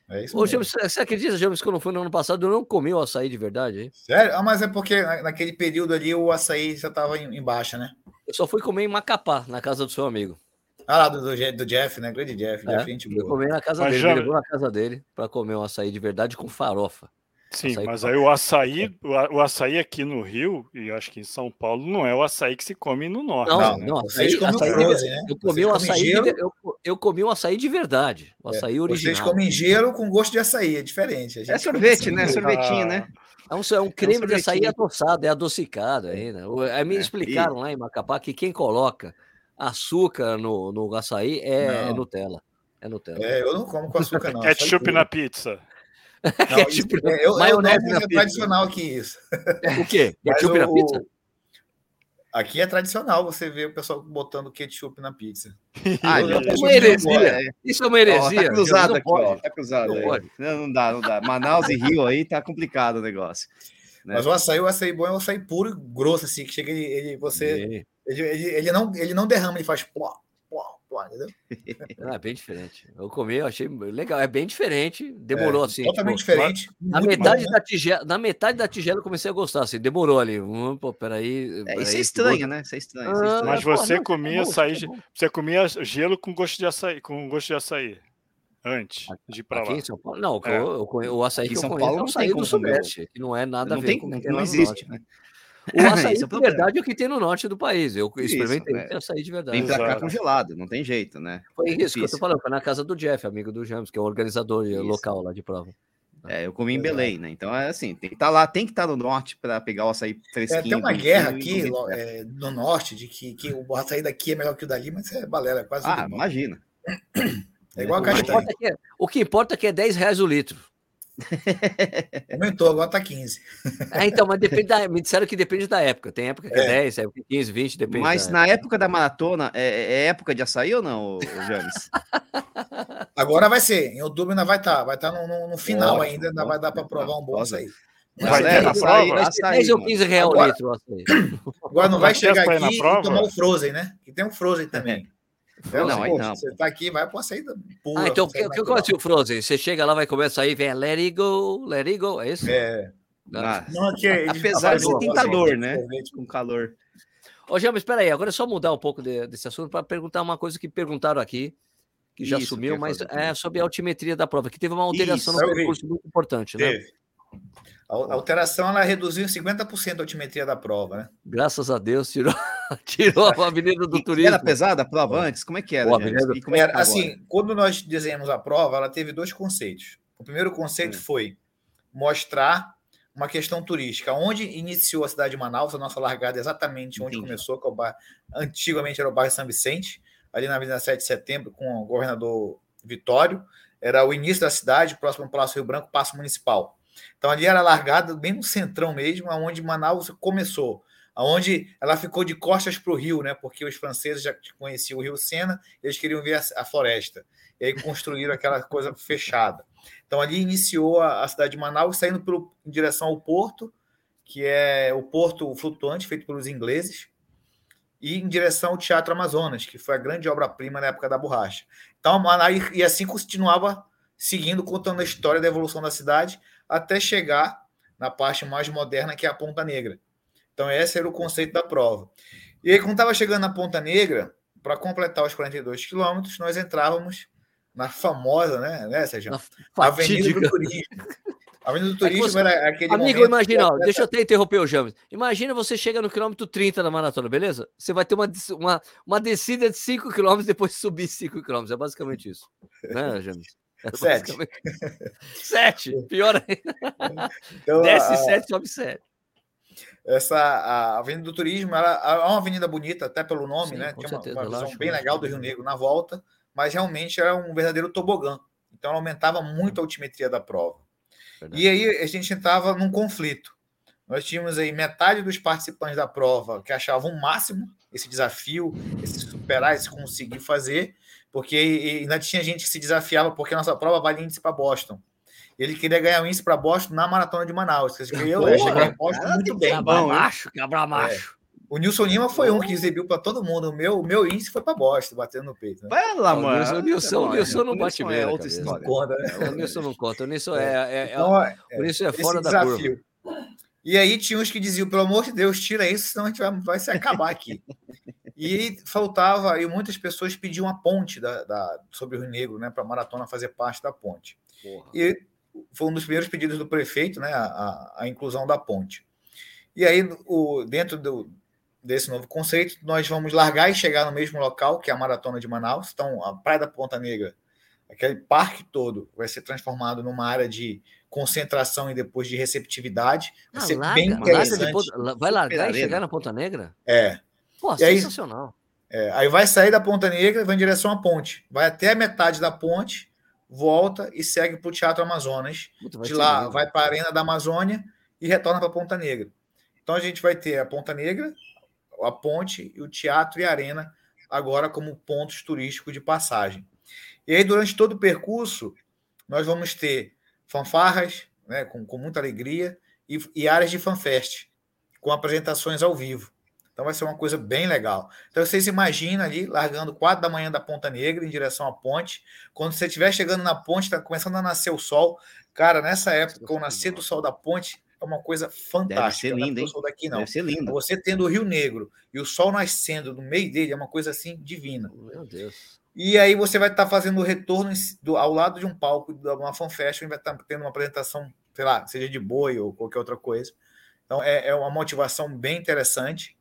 É isso Ô. James, você acredita, James, que quando foi no ano passado eu não comi o açaí de verdade? Hein? Sério? Ah, mas é porque na- naquele período ali o açaí já estava em, em baixa, né? Eu só fui comer em Macapá, na casa do seu amigo. Ah, lá do, do, do Jeff, né? Grande Jeff. É, Jeff, gente eu boa. comi na casa Mas dele, já- me levou na casa dele para comer um açaí de verdade com farofa. Sim, Açaí mas aí o açaí, o a- o açaí aqui no Rio, e acho que em São Paulo, não é o açaí que se come no norte. Não, Não, né? não, açaí, comem o açaí de- frozen, né? eu comi um comem açaí, de, eu, eu comi um açaí de verdade, o açaí É, original. Vocês comem gelo com gosto de açaí, é diferente. A gente É come sorvete, né? Sorvetinho, né? É um, é um creme de açaí adoçado, é adocicado ainda. O- Aí me É, explicaram lá em Macapá que quem coloca açúcar no, no açaí é, é. Nutella. É Nutella. É, eu não como com açúcar, não. Ketchup na pizza. Não, Ketchup isso- na- é, eu, eu maionese na mas é pizza. tradicional aqui isso. O quê? Ketchup na pizza? Aqui é tradicional você ver o pessoal botando ketchup na pizza. Ah, Eu- então eu- tá uma heresia. É, Isso é uma ó, heresia. tá cruzado não aqui, ó. Tá cruzado Não aí. Não, não dá, não dá. Manaus e Rio aí tá complicado o negócio. né? Mas o açaí, o açaí bom é o açaí puro e grosso, assim, que chega ele, ele- você. Ele, ele, ele, não, ele não derrama, ele faz pló, pló, entendeu? Ah, é bem diferente. Eu comi, eu achei legal. É bem diferente. Demorou É, assim. Totalmente tipo, diferente. Na metade, né? da tigela, na metade da tigela eu comecei a gostar, assim, demorou ali. Hum, pô, peraí. É, peraí, isso é estranho, né? Isso é estranho. isso é Ah, estranho. Mas pô, você não, comia tá açaí, tá bom. você comia gelo com gosto de açaí, com gosto de açaí antes de ir pra Aqui lá. em São Paulo? Não, É. eu, eu conhe- o açaí Aqui em que eu São conheço Paulo é o não açaí do. Sudeste, que não é nada a Não ver tem, com o que tem não existe, né? O açaí é o de problema. verdade é o que tem no norte do país. Eu Isso, experimentei é. açaí de verdade. Vem pra cá congelado, não tem jeito, né? Foi é isso que eu tô falando, foi na casa do Jeff, amigo do James, que é o organizador Isso. local lá de prova. É, eu comi em. Belém, né? Então é assim, tem que estar lá, tem que estar no norte para pegar o açaí É, fresquinho. tem uma guerra aqui é, no norte de que, que o açaí daqui é melhor que o dali, mas é balela, é quase Ah, imagina. É igual a O que, castanha. importa é que é, o que importa é que é 10 reais o litro. Aumentou, agora tá 15. É, então, mas depende da, me disseram que depende da época. Tem época que é, É. 10, época que é 15, 20, depende. Mas da... na época da maratona, é, é época de açaí ou não, James? Agora vai ser, em outubro ainda vai estar, vai estar no, no- no final Ótimo, ainda, ainda vai dar para provar um bom Gostosa. açaí. Mas Vai é, açaí, prova? Vai ser açaí, 10 ou mano. 15 reais o litro açaí. Agora não vai chegar aqui e tomar o Frozen, né? Que tem um Frozen também. Então, Não, aí não. Você tá aqui, vai pro açaí puro. Ah, então o que, que, como assim o Frozen? Você chega lá, vai comer açaí, vem let it go, let it go, é isso? É, Ah, não, é que eles Apesar de ser tentador, né? com calor. Ô, mas espera aí, agora é só mudar um pouco de- desse assunto para perguntar uma coisa que perguntaram aqui, que já Isso, que eu sumiu, mas é sobre a altimetria da prova, que teve uma alteração Isso, no eu percurso muito importante, né? Teve. A a alteração ela reduziu em 50% a altimetria da prova, né? Graças a Deus, tirou, tirou a Avenida do E Turismo. Era pesada a prova antes? Como é que era? Avenida- E como é que tá agora? assim, quando nós desenhamos a prova, ela teve dois conceitos. O primeiro conceito Hum. foi mostrar uma questão turística. Onde iniciou a cidade de Manaus, a nossa largada é exatamente onde Entendi. começou, que é o bairro, antigamente era o bairro São Vicente, ali na Avenida 7 de Setembro, com o governador Vitório. Era o início da cidade, próximo ao Palácio Rio Branco, Passo Municipal. Então ali era largada bem no centrão mesmo, aonde Manaus começou. Aonde ela ficou de costas para o rio, né? Porque os franceses já conheciam o Rio Sena, eles queriam ver a, floresta. E aí construíram aquela coisa fechada. Então ali iniciou a, cidade de Manaus, saindo pelo, em direção ao porto, que é o porto flutuante feito pelos ingleses, e em direção ao Teatro Amazonas, que foi a grande obra-prima na época da borracha. Então, e assim continuava seguindo, contando a história da evolução da cidade, até chegar na parte mais moderna, que é a Ponta Negra. Então, esse era o conceito da prova. E aí, quando estava chegando na Ponta Negra, para completar os 42 quilômetros, nós entrávamos na famosa, né, né Sérgio? Avenida do Turismo. A Avenida do É Turismo você- era aquele Amigo, imagina, ó, deixa eu até interromper o James. Imagina você chega no quilômetro 30 da maratona, beleza? Você vai ter uma, uma, uma descida de 5 quilômetros depois de subir 5 quilômetros. É basicamente isso. Né, James? É Sete. Sete. Pior ainda. Então, Desce a- 7, sobe 7. essa a Avenida do Turismo ela é uma avenida bonita até pelo nome, Sim, né? Tinha uma, certeza, uma eu visão bem legal do Rio. Negro na volta, mas realmente era um verdadeiro tobogã. Então ela aumentava muito a altimetria da prova. Verdade. E aí a gente estava num conflito. Nós tínhamos aí metade dos participantes da prova que achavam o máximo esse desafio, esse superar, esse conseguir fazer, porque ainda tinha gente que se desafiava porque a nossa prova vale índice para Boston. Ele queria ganhar o índice para Boston na maratona de Manaus. Eu Porra, cheguei em Boston cara, muito bem. Hein? macho, cabra macho. O Nilson Lima foi um que exibiu para todo mundo. O meu, o meu índice foi para Boston, batendo no peito. Né? Vai lá, O mano. Nilson- o Nilson- o Não, Nilson não bate Nilson bem É na outra cabeça. história. Conta, né? O Nilson não conta. O Nilson é, é- é- Então, é, o Nilson é fora da curva. desafio. E aí tinha uns que diziam, pelo amor de Deus, tira isso, senão a gente vai, vai se acabar aqui. e faltava, e muitas pessoas pediam a ponte da, da- sobre o Rio Negro, né, para a maratona fazer parte da ponte. Porra. E foi um dos primeiros pedidos do prefeito, né, a, a- inclusão da ponte. E aí, o, dentro do, desse novo conceito, nós vamos largar e chegar no mesmo local, que é a Maratona de Manaus. Então, a Praia da Ponta Negra, aquele parque todo, vai ser transformado numa área de concentração e depois de receptividade. Vai Ah, ser larga, bem larga de interessante. ponta- la- vai largar e chegar na Ponta Negra? É, Pô, E aí- sensacional. é, aí vai sair da Ponta Negra e vai em direção à ponte. Vai até a metade da ponte, volta e segue para o Teatro Amazonas. Puta, de lá lindo. vai para a Arena da Amazônia e retorna para Ponta Negra. Então a gente vai ter a Ponta Negra, a ponte, e o teatro e a arena agora como pontos turísticos de passagem. E aí, durante todo o percurso, nós vamos ter fanfarras, né, com, com muita alegria, e, e áreas de fanfest, com apresentações ao vivo. Então vai ser uma coisa bem legal. Então vocês imaginam ali, largando 4 da manhã da Ponta Negra em direção à ponte. Quando você estiver chegando na ponte, está começando a nascer o sol. Cara, nessa época, o nascer do sol da ponte, é uma coisa fantástica. Deve ser lindo, hein? Daqui, não. Deve ser lindo. Você tendo o Rio Negro e o sol nascendo no meio dele é uma coisa assim divina. Meu Deus. E aí você vai estar fazendo o retorno ao lado de um palco de uma fan fashion e vai estar tendo uma apresentação, sei lá, seja de boi ou qualquer outra coisa. Então é, é uma motivação bem interessante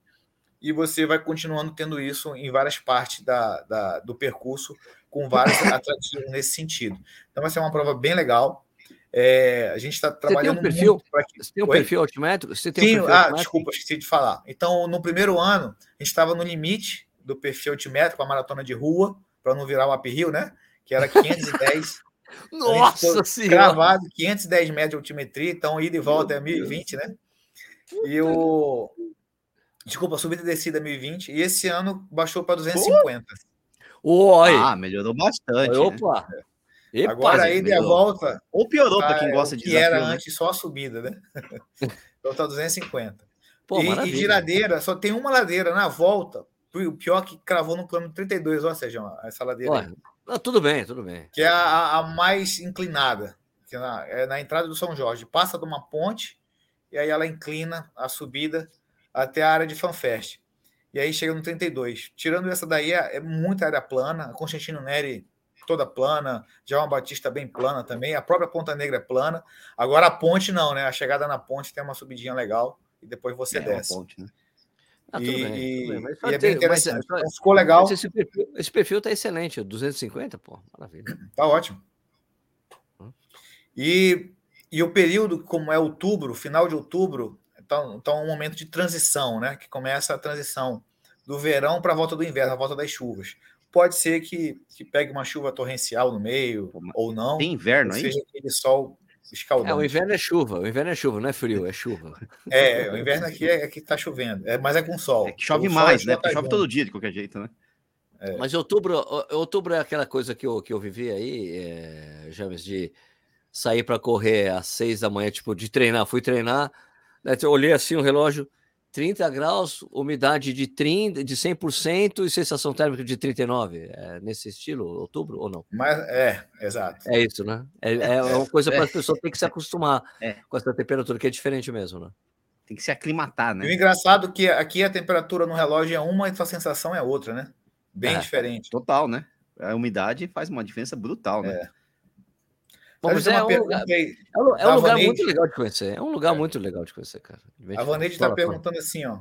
e você vai continuando tendo isso em várias partes da, da do percurso, com vários atrativos nesse sentido. Então vai ser uma prova bem legal. É, a gente está trabalhando você tem um perfil, Você tem um Oi? perfil altimétrico? Você tem Sim, um ah, desculpa, esqueci de falar. Então, no primeiro ano, a gente estava no limite do perfil altimétrico, a maratona de rua, para não virar o uphill, né? Que era 510. Nossa Senhora! Gravado 510 metros de altimetria, então ida e volta é 1020, né? E o. Desculpa, subida e descida 1020. E esse ano baixou para 250. Oi! Ah, melhorou bastante. né? Opa! Epa, Agora a ida e a melhorou. volta. Ou piorou para quem é gosta de que era desafio, né? antes só a subida, né? então tá 250. Pô, e, e de ladeira, só tem uma ladeira na volta. O pior que cravou no quilômetro 32, ou seja, essa ladeira aí, Olha, ah, tudo bem, tudo bem. que é a, a- a mais inclinada, que é na, é na entrada do São Jorge. Passa de uma ponte e aí ela inclina a subida até a área de FanFest. E aí chega no 32. Tirando essa daí, é, é muita área plana. A Constantino Neri toda plana, João Batista bem plana também. A própria Ponta Negra é plana. Agora a ponte não, né? A chegada na ponte tem uma subidinha legal e depois você É, uma desce. ponte, né? Ah, tudo E- bem, tudo bem. Mas e é bem mas, interessante. só- Então, ficou legal, mas esse perfil, esse perfil tá excelente, 250, pô, maravilha. tá ótimo. E, e o período, como é outubro, final de outubro, então, então é um momento de transição, né? Que começa a transição do verão para a volta do inverno, a volta das chuvas. Pode ser que, que pegue uma chuva torrencial no meio, ou não, Tem inverno aí? seja aquele sol É, o escaldante. inverno é chuva, o inverno é chuva, não é frio, é chuva. É, o inverno aqui é, é que está chovendo, é, mas é com sol. É que chove O mais, né? tá chove junto. todo dia, de qualquer jeito, né? Mas outubro, outubro é aquela coisa que eu, que eu vivi aí, é, James, de sair para correr às seis da manhã, tipo, de treinar. Fui treinar, eu olhei assim o relógio, 30 graus, umidade de 30, de 100% e sensação térmica de 39. É nesse estilo, outubro ou não? Mas é, exato. É isso, né? É, é uma coisa para as pessoas terem que se acostumar É. com essa temperatura, que é diferente mesmo, né? Tem que se aclimatar, E o né? engraçado é que aqui a temperatura no relógio é uma e a sensação é outra, né? Bem É. diferente. Total, né? A umidade faz uma diferença brutal, né? Eu é uma um, pergunta lugar, aí. é um- é um lugar Vaneide. muito legal de conhecer. É um lugar É. muito legal de conhecer, cara. A Vaneide está fala. perguntando assim, ó.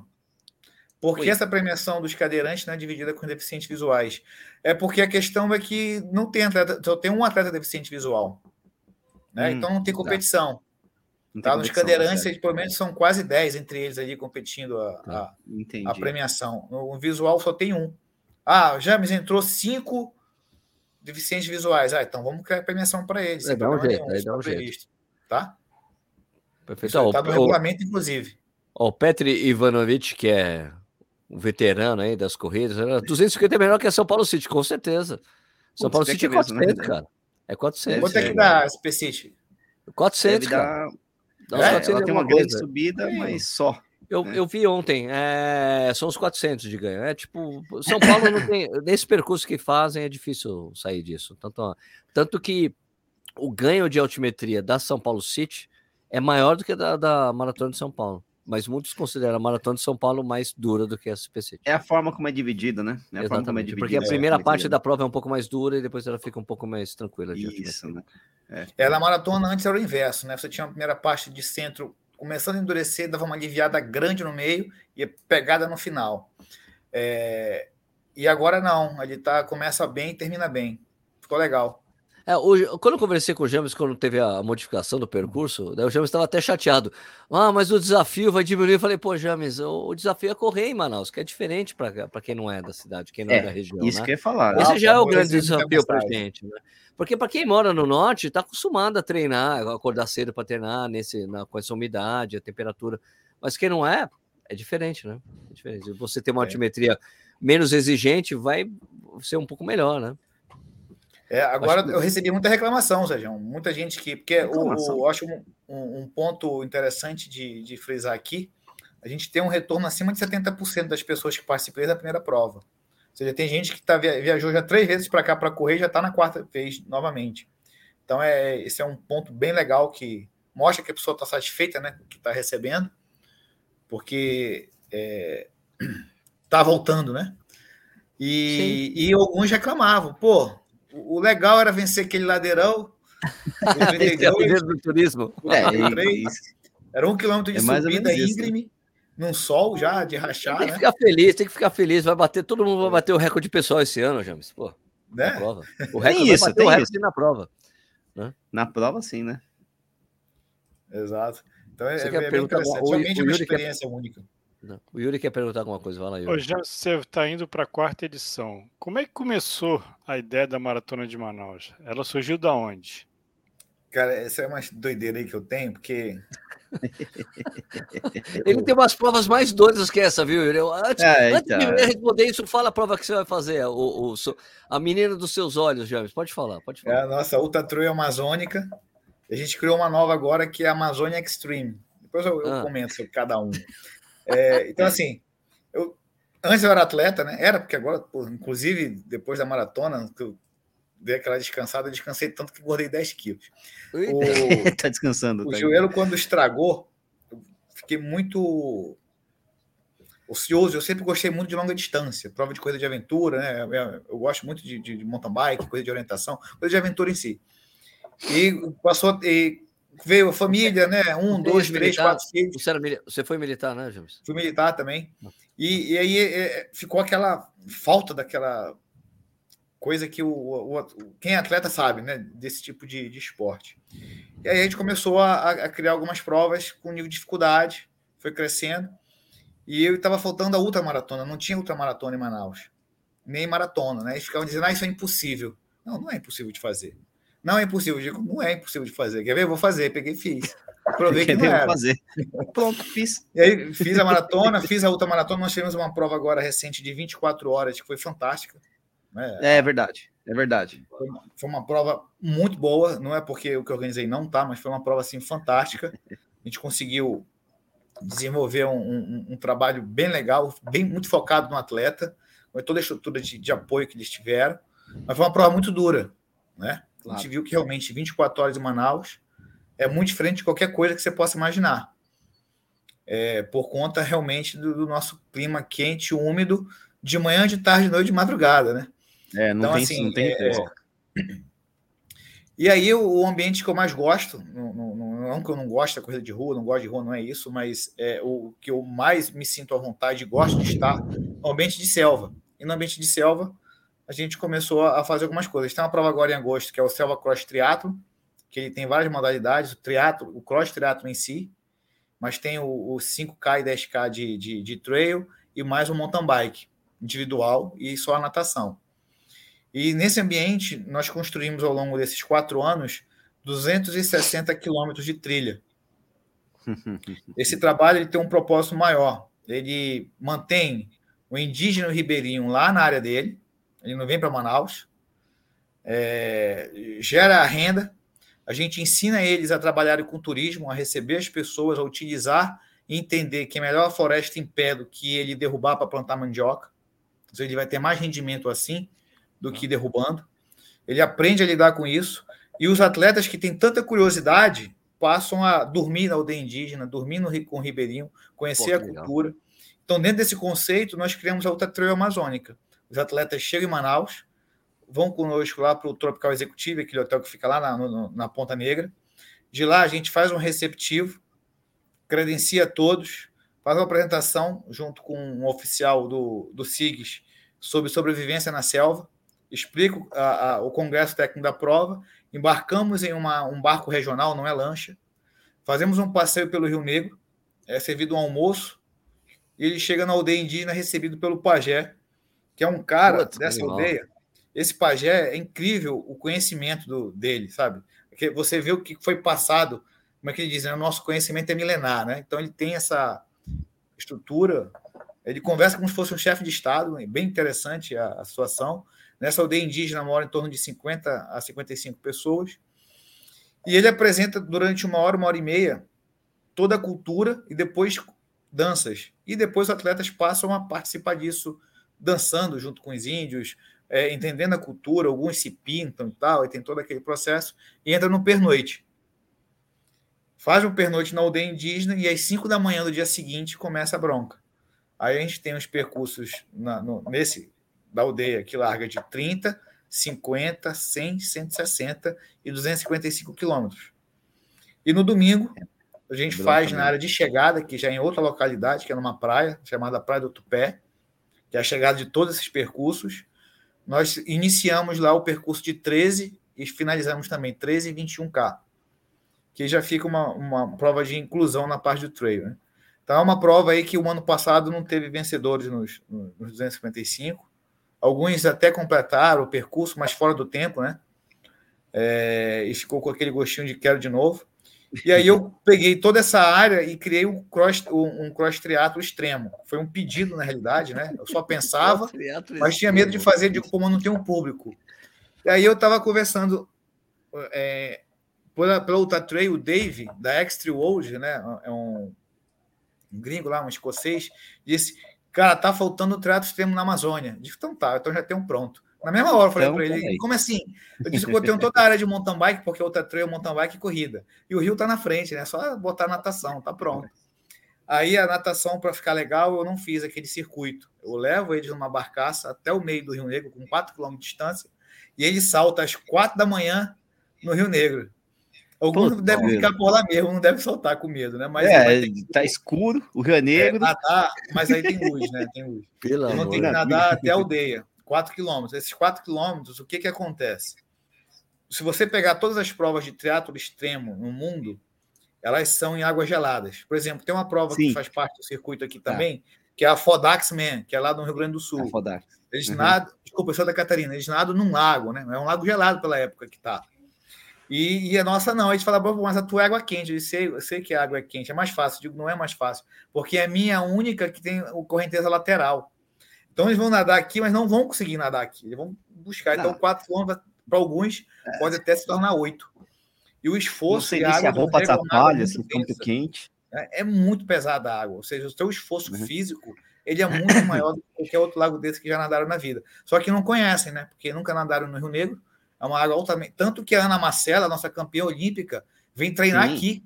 Por que essa premiação dos cadeirantes não é dividida com deficientes visuais? É porque a questão é que não tem atleta, só tem um atleta deficiente visual. Né? Hum, então não tem tá. competição. Não tem Tá? Nos cadeirantes, tá eles, pelo menos são quase 10 entre eles ali competindo a, Tá. a, a premiação. No visual só tem um. Ah, James entrou cinco deficientes visuais. Ah, então vamos criar premiação para eles. É, dá um jeito, aí dá tá um jeito. Tá? Perfeito. Isso Ó, está no o- regulamento, inclusive. ó, o Petri Ivanovic, que é um veterano aí das corridas, era 250 é melhor que a São Paulo City, com certeza. São Putz, Paulo City é que é mesmo, né? 400, cara. É 400. Vou ter ser, que dar esse City. 400, Deve cara. dar... Dá É, 400 Ela tem uma grande subida, mas só. Eu, né? eu vi ontem, é, são os 400 de ganho. É tipo, São Paulo não tem. Nesse percurso que fazem é difícil sair disso. Tanto, tanto que o ganho de altimetria da São Paulo City é maior do que da, da Maratona de São Paulo. Mas muitos consideram a Maratona de São Paulo mais dura do que a SP City. É a forma como é dividida, né? É a forma como é Exatamente. dividida. Porque a essa primeira parte altimetria. da prova é um pouco mais dura e depois ela fica um pouco mais tranquila. de Isso, altimetria. né? Ela, a maratona antes era o inverso, né? Você tinha a primeira parte de centro começando a endurecer, dava uma aliviada grande no meio e pegada no final. É, E agora não, ele tá, começa bem e termina bem. Ficou legal. É, hoje, quando eu conversei com o James, quando teve a modificação do percurso, daí o James estava até chateado. Ah, mas o desafio vai diminuir. Eu falei, pô, James, o, o desafio é correr em Manaus, que é diferente para quem não é da cidade, quem não é, É, da região. Isso né? que eu ia falar. né? Ah, Esse já é o grande desafio para gente, né? Porque para quem mora no norte, está acostumado a treinar, acordar cedo para treinar nesse, na, com essa umidade, a temperatura. Mas quem não é, é diferente, né? É diferente. Você ter uma É. altimetria menos exigente, vai ser um pouco melhor, né? É, agora que- eu recebi muita reclamação, Sérgio. Muita gente que. Porque o, Reclamação. o- eu acho um, um- ponto interessante de, de frisar aqui. a gente tem um retorno acima de 70% das pessoas que participam da primeira prova. Ou seja, tem gente que tá, viajou já três vezes para cá para correr e já está na quarta vez novamente. Então, é, esse é um ponto bem legal que mostra que a pessoa está satisfeita né, que está recebendo, porque está é, tá voltando, né? E, e, alguns reclamavam, pô, o legal era vencer aquele ladeirão. 32, do turismo. É, era um quilômetro de é subida íngreme num sol já de rachar. Tem que né? ficar feliz, tem que ficar feliz. Vai bater, todo mundo vai bater o recorde pessoal esse ano, James. Pô, né? na prova. O recorde tem isso, vai bater tem o recorde isso. na prova. Né? Na prova, sim, né? Exato. Então é, é bem interessante. Realmente o, uma experiência quer... única. Não. O Yuri quer perguntar alguma coisa, vai lá, Yuri. Hoje você está indo para a quarta edição. Como é que começou a ideia da Maratona de Manaus? Ela surgiu da onde? Cara, essa é uma doideira aí que eu tenho, porque Ele tem umas provas mais doidas que essa, viu? Eu, antes, é, antes de então. responder isso, fala a prova que você vai fazer. O, o, a menina dos seus olhos, James. Pode falar, pode falar. É a nossa Ultra Trail Amazônica. A gente criou uma nova agora que é a Amazônia Extreme. Depois eu, eu ah. comento sobre cada um. É, então, assim, eu, antes eu era atleta, né? Era, porque agora, pô, inclusive, depois da maratona, que eu dei aquela descansada, eu descansei tanto que engordei 10 quilos. O, tá descansando. O tá joelho, quando estragou, eu fiquei muito ocioso. Eu sempre gostei muito de longa distância, prova de corrida de aventura, né? Eu gosto muito de, de, de mountain bike, coisa de orientação, coisa de aventura em si. E passou. E veio a família, né? Um, dois, três, quatro filhos. Você, era, você foi militar, né, James? Fui militar também. E, e aí é, ficou aquela falta daquela coisa que o, o, quem é atleta sabe, né, desse tipo de, de esporte. E aí a gente começou a, a, criar algumas provas com nível de dificuldade, foi crescendo, e eu estava faltando a ultramaratona, não tinha ultramaratona em Manaus, nem maratona, né? Eles ficavam dizendo, ah, isso é impossível. Não, não é impossível de fazer. Não é impossível, eu digo, não é impossível de fazer. Quer ver? Eu vou fazer, peguei e fiz. Provei que não era. fazer. Pronto, fiz. E aí fiz a maratona, fiz a ultramaratona, nós tivemos uma prova agora recente de 24 horas, que foi fantástica né? É verdade, é verdade. Foi uma, foi uma, prova muito boa, não é porque o que eu organizei não tá, mas foi uma prova assim fantástica. A gente conseguiu desenvolver um, um, um trabalho bem legal, bem muito focado no atleta, com toda a estrutura de, de, apoio que eles tiveram. Mas foi uma prova muito dura, né? Claro. A gente viu que realmente 24 horas em Manaus é muito diferente de qualquer coisa que você possa imaginar. É, por conta realmente do, do nosso clima quente, úmido, de manhã, de tarde, de noite, de madrugada, né? É, não então, tem, assim, não tem é, E aí o, ambiente que eu mais gosto, não, não, não, que eu não gosto da corrida de rua, não gosto de rua, não é isso, mas é o que eu mais me sinto à vontade e gosto de estar no ambiente de selva. E no ambiente de selva, a gente começou a fazer algumas coisas. Tem uma prova agora em agosto, que é o Selva Cross Triathlon, que ele tem várias modalidades, o triatlo, o cross triatlo em si, mas tem o, o 5K e 10K de, de, de trail e mais um mountain bike individual e só a natação. E nesse ambiente, nós construímos ao longo desses quatro anos 260 quilômetros de trilha. Esse trabalho ele tem um propósito maior. Ele mantém o indígena ribeirinho lá na área dele, ele não vem para Manaus, é, gera renda, a gente ensina eles a trabalhar com turismo, a receber as pessoas, a utilizar e entender que é melhor a floresta em pé do que ele derrubar para plantar mandioca. Então, ele vai ter mais rendimento assim do que derrubando. Ele aprende a lidar com isso. E os atletas que têm tanta curiosidade passam a dormir na aldeia indígena, dormir no, com o ribeirinho, conhecer Pô, a cultura. Então, dentro desse conceito, nós criamos a Ultra Trail Amazônica. Os atletas chegam em Manaus, vão conosco lá para o Tropical Executivo, aquele hotel que fica lá na, no, na Ponta Negra. De lá, a gente faz um receptivo, credencia todos, faz uma apresentação junto com um oficial do, do SIGS sobre sobrevivência na selva explico a, a, o congresso técnico da prova, embarcamos em uma, um barco regional, não é lancha, fazemos um passeio pelo Rio Negro, é servido um almoço, e ele chega na aldeia indígena recebido pelo pajé, que é um cara dessa aldeia. Esse pajé é incrível o conhecimento do, dele, sabe? Porque você vê o que foi passado, como é que ele diz, né? o nosso conhecimento é milenar, né? Então ele tem essa estrutura, ele conversa como se fosse um chefe de Estado, bem interessante a, a situação, Nessa aldeia indígena mora em torno de 50 a 55 pessoas. E ele apresenta durante uma hora, uma hora e meia, toda a cultura e depois danças. E depois os atletas passam a participar disso, dançando junto com os índios, é, entendendo a cultura, alguns se pintam e tal, e tem todo aquele processo, e entra no pernoite. Faz o pernoite na aldeia indígena e às 5 da manhã do dia seguinte começa a bronca. Aí a gente tem os percursos na, no, nesse da aldeia que larga de 30, 50, 100, 160 e 255 quilômetros. E no domingo, a gente faz na área de chegada, que já é em outra localidade, que é numa praia, chamada Praia do Tupé, que é a chegada de todos esses percursos. Nós iniciamos lá o percurso de 13 e finalizamos também 13 e 21K, que já fica uma, uma prova de inclusão na parte do trail. Né? Então é uma prova aí que o ano passado não teve vencedores nos, nos 255. Alguns até completaram o percurso, mas fora do tempo, né? É, e ficou com aquele gostinho de quero de novo. E aí eu peguei toda essa área e criei um cross, um cross triatlo extremo. Foi um pedido, na realidade, né? Eu só pensava, mas tinha medo de fazer de como não tem um público. E aí eu estava conversando é, pela, pela Ultra Trail, o Dave, da Extreme World, né? É um, um gringo lá, um escocês, disse: Cara, tá faltando o triatlo extremo na Amazônia. Disse: Então tá, então já tem um pronto. Na mesma hora eu falei então, para ele, como assim? Eu disse que eu tenho toda a área de mountain bike, porque outra trail, mountain bike e corrida. E o rio tá na frente, né? Só botar a natação, tá pronto. Aí a natação, para ficar legal, eu não fiz aquele circuito. Eu levo eles numa barcaça até o meio do Rio Negro, com 4 km de distância, e ele salta às 4 da manhã no Rio Negro. Alguns Pô, devem ficar por lá mesmo, não deve soltar com medo, né? Mas é, tá escuro, o Rio Negro. É, nadar, mas aí tem luz, né? Tem luz. Pelo não tem que nadar até a aldeia. 4 quilômetros. Esses 4 quilômetros, o que, que acontece? Se você pegar todas as provas de triatlo extremo no mundo, elas são em águas geladas. Por exemplo, tem uma prova Sim. que faz parte do circuito aqui tá. também, que é a Fodax Man, que é lá no Rio Grande do Sul. A Fodax. Eles uhum. nadam, desculpa, eu sou da Catarina, eles nadam num lago, né? É um lago gelado pela época que tá. E, e a nossa não, a gente fala, mas a tua é água quente. Eu sei, eu sei que a água é quente, é mais fácil. Eu digo, não é mais fácil, porque a minha é a única que tem correnteza lateral. Então eles vão nadar aqui, mas não vão conseguir nadar aqui. Eles vão buscar. Então, não. Então, 4 quilômetros para alguns é. pode até se tornar 8. E o esforço. Não sei se a roupa atrapalha, se fica muito quente. É, é, muito pesada a água. Ou seja, o seu esforço uhum. físico ele é muito maior do que qualquer outro lago desse que já nadaram na vida. Só que não conhecem, né? Porque nunca nadaram no Rio Negro. É uma água altamente. Tanto que a Ana Marcela, nossa campeã olímpica, vem treinar Sim. aqui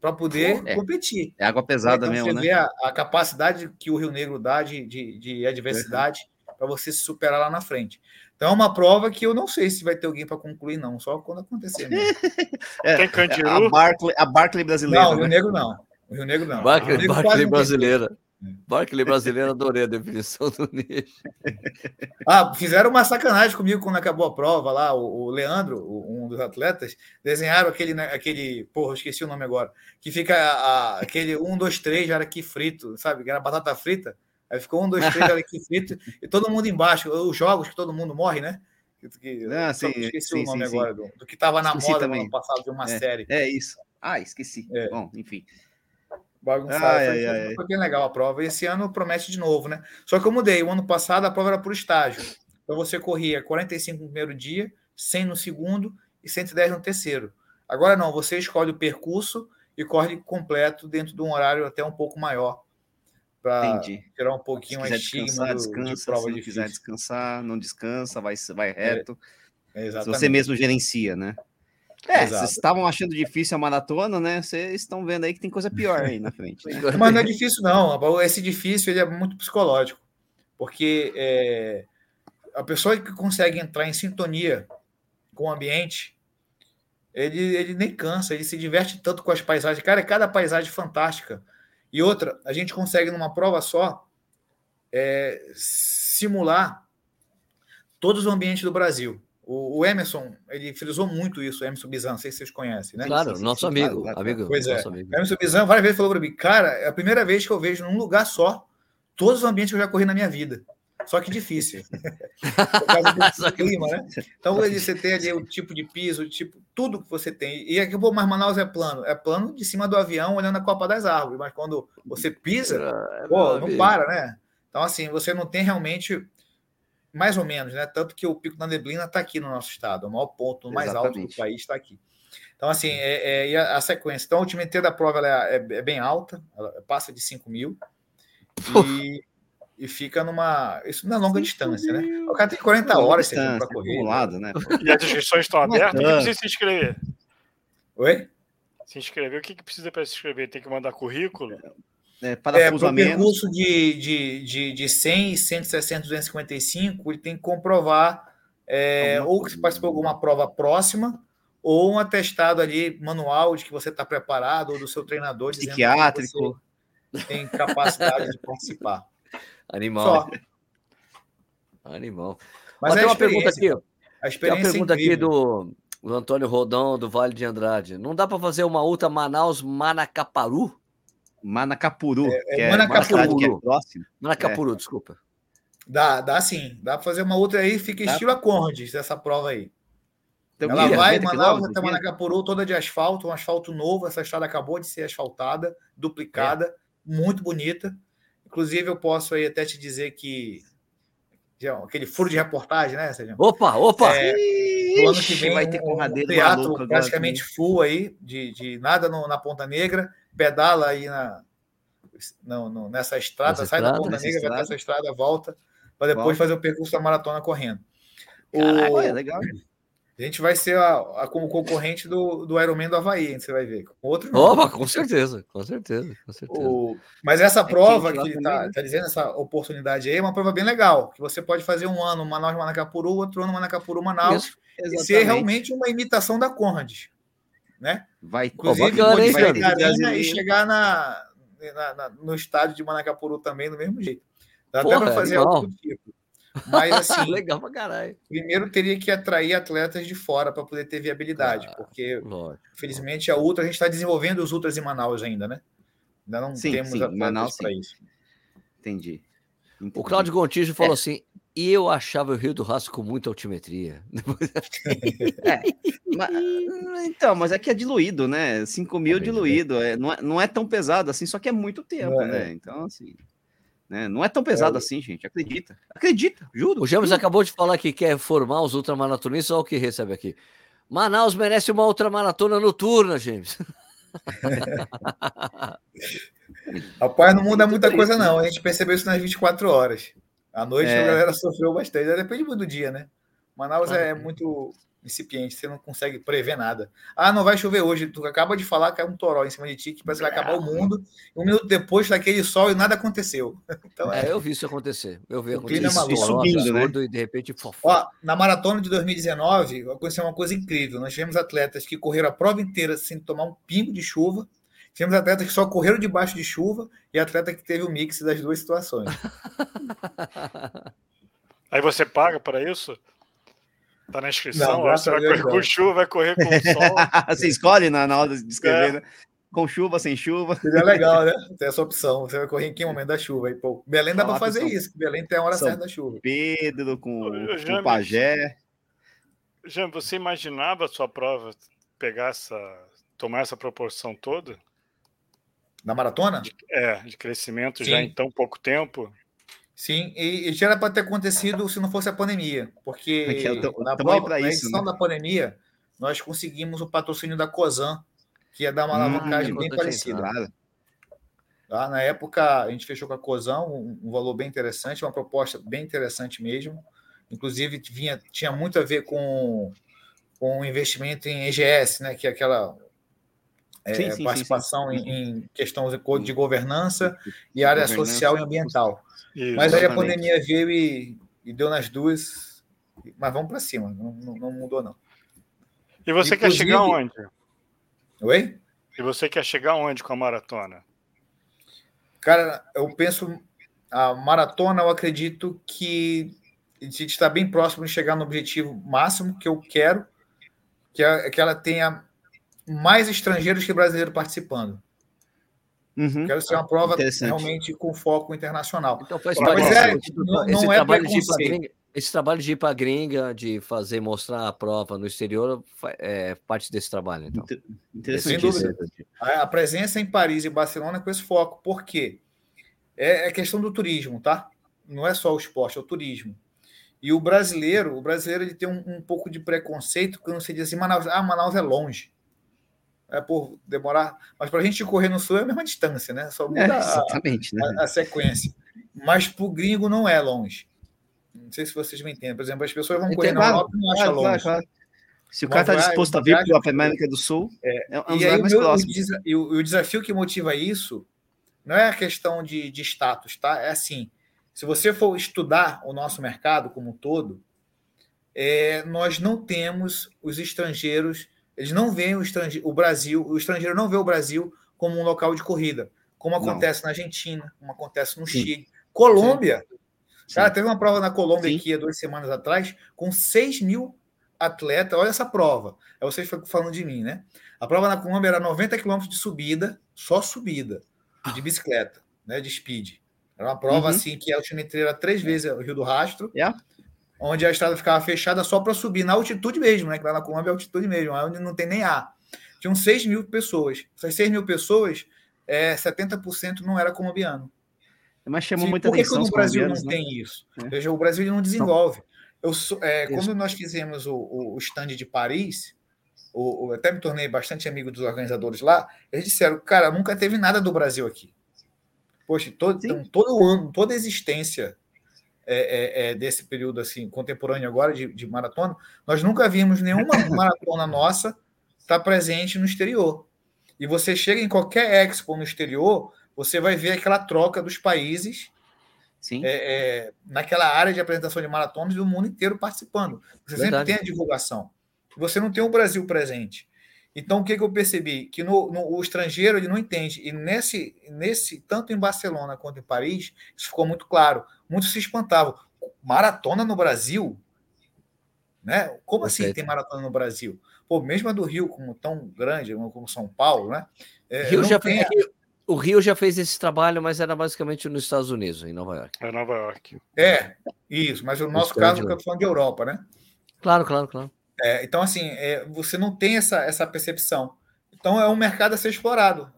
para poder é, competir. É água pesada então, mesmo, você né? vê a, a, capacidade que o Rio Negro dá de, de, de adversidade uhum. para você se superar lá na frente. Então é uma prova que eu não sei se vai ter alguém para concluir, não, só quando acontecer. é, Tem Candiru? A Barclay, a Barclay brasileira. Não, o Rio né? Negro não. O Rio Negro não. Barclay, Barclay brasileira. Barclay brasileiro, adorei a definição do nicho. Ah, fizeram uma sacanagem comigo quando acabou a prova lá. O, Leandro, um dos atletas, desenharam aquele, né, aquele, porra, esqueci o nome agora, que fica a, aquele 1, 2, 3 era aqui frito, sabe? Que era batata frita. Aí ficou 1, 2, 3 era aqui frito e todo mundo embaixo. Os jogos que todo mundo morre, né? Que, ah, sim, esqueci sim, o nome sim, agora do, do, que estava na esqueci moda também. no ano passado de uma é, série. É isso. Ah, esqueci. É. Bom, enfim bagunçado. Ai, foi, ai, foi, bem legal a prova. Esse ano promete de novo, né? Só que eu mudei. O ano passado a prova era por estágio. Então você corria 45 no primeiro dia, 100 no segundo e 110 no terceiro. Agora não, você escolhe o percurso e corre completo dentro de um horário até um pouco maior. Para tirar um pouquinho a estigma do, descansa, de prova se não quiser descansar, não descansa, vai, vai reto. É, se você mesmo gerencia, né? É, Exato. vocês estavam achando difícil a maratona, né? Vocês estão vendo aí que tem coisa pior aí na frente. Mas não é difícil, não. Esse difícil ele é muito psicológico. Porque é, a pessoa que consegue entrar em sintonia com o ambiente, ele, ele nem cansa, ele se diverte tanto com as paisagens. Cara, cada paisagem fantástica. E outra, a gente consegue numa prova só é, simular todos os ambientes do Brasil. O, o, Emerson, ele frisou muito isso, o Emerson Bizan, não sei se vocês conhecem, né? Claro, nosso sim, amigo, claro, amigo. Pois é. Amigo. Emerson Bizan várias vezes falou para mim, cara, é a primeira vez que eu vejo num lugar só todos os ambientes que eu já corri na minha vida. Só que difícil. Por causa do clima, né? Então você tem ali o tipo de piso, o tipo, tudo que você tem. E aqui, pô, mas Manaus é plano. É plano de cima do avião, olhando a copa das árvores. Mas quando você pisa, é, pô, não para, né? Então, assim, você não tem realmente mais ou menos, né? Tanto que o Pico da Neblina está aqui no nosso estado, o maior ponto, o mais Exatamente. alto do país está aqui. Então, assim, é, é a, a, sequência. Então, a altimetria da prova é, é, é, bem alta, passa de 5 mil. E, e, fica numa. Isso na longa distância, né? O cara tem 40 horas para correr. Lado, né? E as inscrições estão abertas? O que precisa se inscrever? Oi? Se inscrever, o que, que precisa para se inscrever? Tem que mandar currículo? É, para é, o percurso de, de, de, de 100, 160, 255, ele tem que comprovar é, ou que você participou de alguma prova próxima, ou um atestado ali manual de que você está preparado, ou do seu treinador psiquiátrico tem capacidade de participar. Animal. Só. Animal. Mas, Mas tem uma pergunta aqui. A experiência tem uma pergunta aqui do, do Antônio Rodão, do Vale de Andrade. Não dá para fazer uma ultra Manaus Manacaparu? Manacapuru, é, é, é Manacapuru. Que é próximo. Manacapuru, é. desculpa. Dá, dá sim. Dá para fazer uma outra aí, fica dá. estilo Acordes, essa prova aí. Então, Ela vai, Manaus até Manacapuru, toda de asfalto, um asfalto novo. Essa estrada acabou de ser asfaltada, duplicada, é. muito bonita. Inclusive, eu posso aí até te dizer que aquele furo de reportagem, né, Sérgio? Opa, opa! É, no ano que vem vai ter um, um teatro praticamente full aí, de, de nada no, na Ponta Negra, pedala aí na, não, não, nessa estrada, sai estrada, da Ponta Negra, vai essa estrada, volta, para depois fazer o percurso da maratona correndo. Caraca, o... é legal. A gente vai ser a, a, como concorrente do, do Ironman do Havaí, você vai ver. Outro Opa, com certeza, com certeza, com certeza. O, mas essa prova é que, ele está tá dizendo, essa oportunidade aí, é uma prova bem legal, que você pode fazer um ano Manaus Manacapuru, outro ano Manacapuru Manaus, e ser realmente uma imitação da Conrad. Né? Vai, Inclusive, bacana, hein, vai e chegar na, na, na, no estádio de Manacapuru também do mesmo jeito. Dá Porra, até para fazer algo do tipo. Mas assim, legal pra caralho. Primeiro teria que atrair atletas de fora para poder ter viabilidade, porque lógico. infelizmente a Ultra a gente está desenvolvendo os Ultras em Manaus ainda, né? Ainda não sim, temos sim, atletas para isso. Entendi. Entendi. O Claudio Gontijo falou é. assim: eu achava o Rio do Rastro com muita altimetria. é, mas, então, mas é que é diluído, né? 5 mil é diluído. É, não, é, não é tão pesado assim, só que é muito tempo, é. né? Então, assim. Né? Não é tão pesado é. assim, gente. Acredita. Acredita, juro. O James acabou de falar que quer formar os ultramaratonistas, olha o que recebe aqui. Manaus merece uma ultramaratona noturna, James. Rapaz, não muda muita coisa, não. A gente percebeu isso nas 24 horas. À noite é. a galera sofreu bastante. Depende muito do dia, né? Manaus é muito incipiente, você não consegue prever nada. Ah, não vai chover hoje. Tu acaba de falar que é um toró em cima de ti, que parece que vai acabar o mundo. Um minuto depois daquele sol e nada aconteceu. Então, é, é, eu vi isso acontecer. Eu vi acontecer. Isso, isso subindo, né? E de repente, Ó, na maratona de 2019, aconteceu uma coisa incrível. Nós tivemos atletas que correram a prova inteira sem tomar um pingo de chuva. Tivemos atletas que só correram debaixo de chuva e atleta que teve o mix das duas situações. Aí você paga para isso? Tá na inscrição, não, você vai correr com chuva, vai correr com sol. você escolhe na, na hora de escrever, é. né? Com chuva, sem chuva. Seria legal, né? Tem essa opção. Você vai correr em que momento da chuva? Aí, pô, Belém dá para fazer São... isso. Belém tem a hora São certa da chuva. Pedro com, o Pajé. Jean, você imaginava a sua prova pegar essa. tomar essa proporção toda? Na maratona? De, é, de crescimento Sim. já em tão pouco tempo. Sim, e, e já era para ter acontecido se não fosse a pandemia, porque é tô, na, prova, na isso, edição né? da pandemia nós conseguimos o patrocínio da COSAN, que ia dar uma hum, alavancagem bem parecida. Tá? Na época, a gente fechou com a COSAN, um, um, valor bem interessante, uma proposta bem interessante mesmo. Inclusive, vinha, tinha muito a ver com, com o investimento em EGS, né, que é aquela é, sim, sim, participação sim, em, em questões de governança e área social e ambiental. Mas aí a pandemia veio e, e deu nas duas. Mas vamos para cima, não, não, não, mudou, não. E você Inclusive... quer chegar onde? Oi? E você quer chegar onde com a maratona? Cara, eu penso. A maratona, eu acredito que a gente está bem próximo de chegar no objetivo máximo que eu quero, que é que ela tenha mais estrangeiros que brasileiros participando. Uhum. Quero ser uma prova realmente com foco internacional. Então faz parte é, não, esse, não é trabalho gringa, esse trabalho de ir para a gringa, de fazer, mostrar a prova no exterior, é parte desse trabalho, então. Interessante. A, a presença em Paris e Barcelona é com esse foco. Por quê? É, é questão do turismo, tá? Não é só o esporte, é o turismo. E o brasileiro, o brasileiro ele tem um, um pouco de preconceito quando você diz assim, Manaus, ah, Manaus é longe. É por demorar. Mas para a gente correr no sul é a mesma distância, né? Só muda É, exatamente, né? a, a sequência. Mas para o gringo não é longe. Não sei se vocês me entendem. Por exemplo, as pessoas vão correr Entendo, na Europa e não acham longe. claro, claro. Se o cara está disposto a vir para a América do Sul, é, um dos E aí, mais meu- o próximos. desa- e o- o desafio que motiva isso não é a questão de, de status, tá? É assim: se você for estudar o nosso mercado como um todo, é, nós não temos os estrangeiros, eles não veem o, o Brasil, o estrangeiro não vê o Brasil como um local de corrida, como Não. acontece na Argentina, como acontece no Sim. Chile. Colômbia, Sim. Cara, teve uma prova na Colômbia Sim. aqui há duas semanas atrás, com 6 mil atletas. Olha essa prova. É vocês falando de mim, né? A prova na Colômbia era 90 quilômetros de subida, só subida, de bicicleta, né? De speed. Era uma prova Uhum. assim que a altimetria era três vezes o Rio do Rastro, Yeah. Onde a estrada ficava fechada só para subir, na altitude mesmo, né? Que lá na Colômbia é altitude mesmo, onde não tem nem ar. Tinham 6 mil pessoas. Essas 6 mil pessoas, é, 70% não era colombiano. Mas chamou Sim, muita por que, atenção os Brasil não né? tem isso? É. Veja, o Brasil não desenvolve. Eu é, quando nós fizemos o, o, o stand de Paris, o, o- até me tornei bastante amigo dos organizadores lá, eles disseram, cara, nunca teve nada do Brasil aqui. Poxa, todo, então, todo ano, toda a existência é, é, é, desse período assim contemporâneo agora de, de maratona, nós nunca vimos nenhuma maratona nossa estar presente no exterior. E você chega em qualquer expo no exterior, você vai ver aquela troca dos países é, é, naquela área de apresentação de maratonas do mundo inteiro participando. Você Verdade. sempre tem a divulgação. Você não tem o Brasil presente. Então, o que, que eu percebi? Que no, no- o estrangeiro ele não entende. E nesse, nesse, tanto em Barcelona quanto em Paris, isso ficou muito claro. Muitos se espantavam. Maratona no Brasil? Né? Como assim Perfeito. tem maratona no Brasil? Pô, mesmo a do Rio, como tão grande, como São Paulo, né? É, Rio já tem fez, o Rio já fez esse trabalho, mas era basicamente nos Estados Unidos, em Nova York. É Nova York. É, isso, mas o nosso caso, que eu tô falando de Europa, né? Claro, claro, claro. É, então, assim, é, você não tem essa, essa percepção. Então, é um mercado a ser explorado.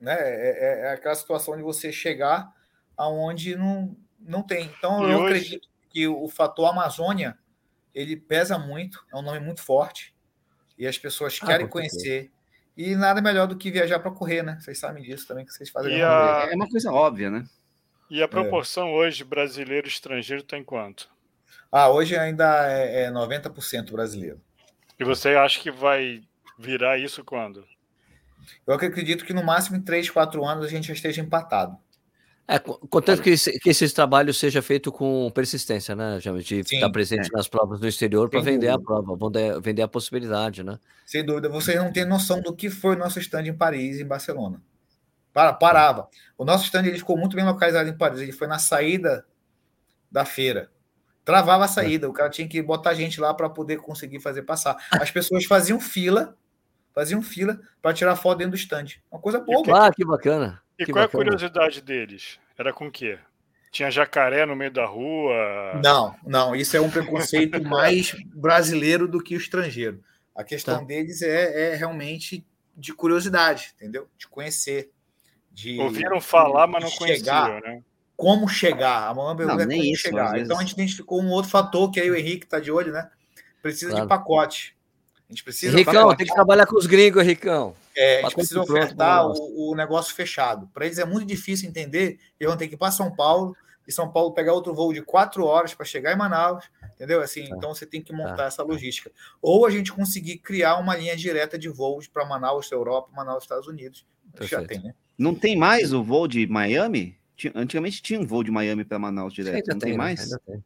Né? É, é- é aquela situação de você chegar aonde não, não tem. Então, E eu hoje- acredito que o fator Amazônia ele pesa muito, é um nome muito forte, e as pessoas Ah, querem conhecer. E nada melhor do que viajar para correr, né? Vocês sabem disso também, que vocês fazem. A- É uma coisa óbvia, né? E a proporção hoje brasileiro e estrangeiro está em quanto? Ah, hoje ainda é, é 90% brasileiro. E você acha que vai virar isso quando? Eu acredito que no máximo em 3, 4 anos a gente já esteja empatado. É, co- contanto que, esse, que esse trabalho seja feito com persistência, né, James? De Sim, estar presente nas provas no exterior para vender a dúvida. prova, vender, vender a possibilidade, né? Sem dúvida, vocês não têm noção do que foi o nosso stand em Paris e em Barcelona. Para, parava. O nosso stand ele ficou muito bem localizado em Paris. Ele foi na saída da feira. Travava a saída. O cara tinha que botar gente lá para poder conseguir fazer passar. As pessoas faziam fila, faziam fila para tirar foto dentro do stand. Uma coisa boba. Ah, que bacana. E que qual é a bacana. curiosidade deles? Era com o quê? Tinha jacaré no meio da rua? Não, não. Isso é um preconceito mais brasileiro do que o estrangeiro. A questão Tá. deles é, é realmente de curiosidade, entendeu? De conhecer. De, Ouviram falar, de mas não conheciam, né? Como chegar. A maior pergunta Não, é nem como isso, chegar. Então a gente identificou um outro fator que aí o Henrique está de olho, né? Precisa Claro. de pacote. A gente precisa de Ricão, tem que trabalhar com os gringos, Ricão. É, a gente precisa ofertar o, o negócio fechado. Para eles é muito difícil entender. Eles vão ter que ir para São Paulo e São Paulo pegar outro voo de quatro horas para chegar em Manaus, entendeu? Assim, Tá. então você tem que montar Tá. essa logística. Ou a gente conseguir criar uma linha direta de voos para Manaus, Europa, Manaus, Estados Unidos. Já tem, né? Não tem mais o voo de Miami? Tinha- Antigamente tinha um voo de Miami para Manaus direto. Ainda não tem, né? mais? Ainda tem.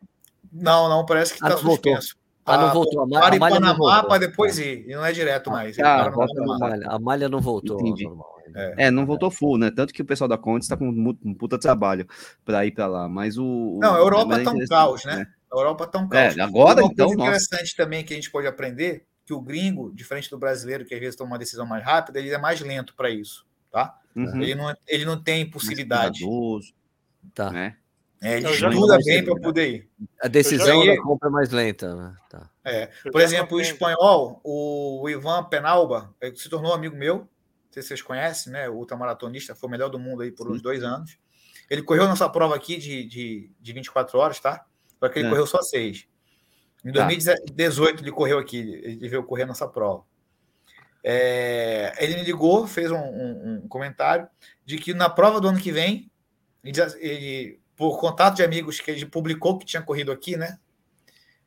Não, não, parece que Ah, está não voltou. suspenso. Ah, não Tá- voltou. A Ma- Para a em malha não Panamá voltou. para depois ir. E não é direto mais. Ah, para no volta A malha, a malha não voltou. Entendi. É. É, não voltou full, né? Tanto que o pessoal da Conte está com um, puta trabalho para ir para lá. Mas o. Não, a Europa mas é tá um caos, né? A Europa está um caos. É, agora uma então, coisa nossa. interessante também que a gente pode aprender que o gringo, diferente do brasileiro, que às vezes toma uma decisão mais rápida, ele é mais lento para isso, tá? Uhum. Ele, não, ele não tem cuidadoso, Tá. né? É, ele estuda bem para poder ir. A decisão da compra é mais lenta, né? Tá. Eu Por exemplo, o espanhol, o Ivan Penalba, ele se tornou amigo meu. Não sei se vocês conhecem, né? O ultramaratonista, foi o melhor do mundo aí por uns dois anos. Ele correu nossa prova aqui de, de, de 24 horas, tá? Só que ele É. correu só seis. Em Tá. 2018 ele correu aqui, ele veio correr nossa prova. É, ele me ligou, fez um, um, um, comentário de que na prova do ano que vem, ele, ele, por contato de amigos que ele publicou que tinha corrido aqui, né?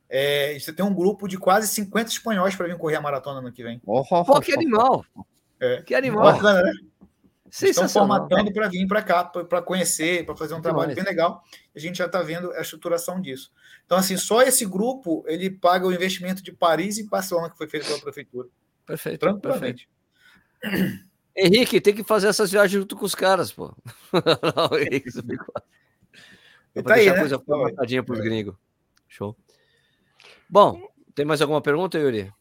É, você tem um grupo de quase 50 espanhóis para vir correr a maratona no ano que vem. Oh, oh, Pô, que animal! É, que animal! Bacana, né? Estão formatando para vir para cá, para conhecer, para fazer um trabalho bem legal. A gente já está vendo a estruturação disso. Então, assim, só esse grupo ele paga o investimento de Paris e Barcelona que foi feito pela prefeitura. Perfeito. Tranquilamente. Perfeito. Henrique, tem que fazer essas viagens junto com os caras, pô. Não, Henrique, você ficou... tá aí, né? coisa formatadinha para os gringos. Show. Bom, tem mais alguma pergunta, Yuri?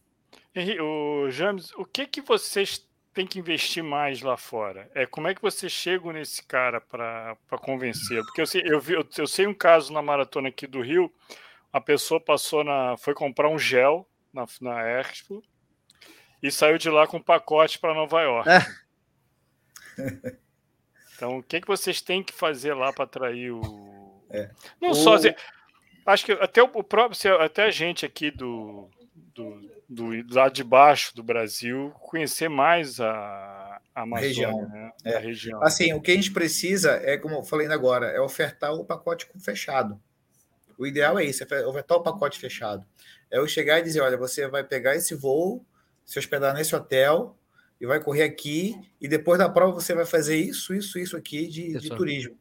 Henrique, o James, o que que vocês têm que investir mais lá fora? É como é que vocês chegam nesse cara para convencer? Porque eu sei, eu, vi, eu, eu sei um caso na maratona aqui do Rio, a pessoa passou na, foi comprar um gel na, na Expo e saiu de lá com um pacote para Nova York. É. Então, o que, que vocês têm que fazer lá para atrair o. É. Não o... só. Acho que até o próprio, até a gente aqui do, do, do lado de baixo do Brasil conhecer mais a, a Amazônia, região. Né? É. A região. Assim, o que a gente precisa é, como eu falei agora, é ofertar o pacote fechado. O ideal é isso, é ofertar o pacote fechado. É eu chegar e dizer, olha, você vai pegar esse voo se hospedar nesse hotel e vai correr aqui, e depois da prova você vai fazer isso, isso, isso aqui de, de turismo.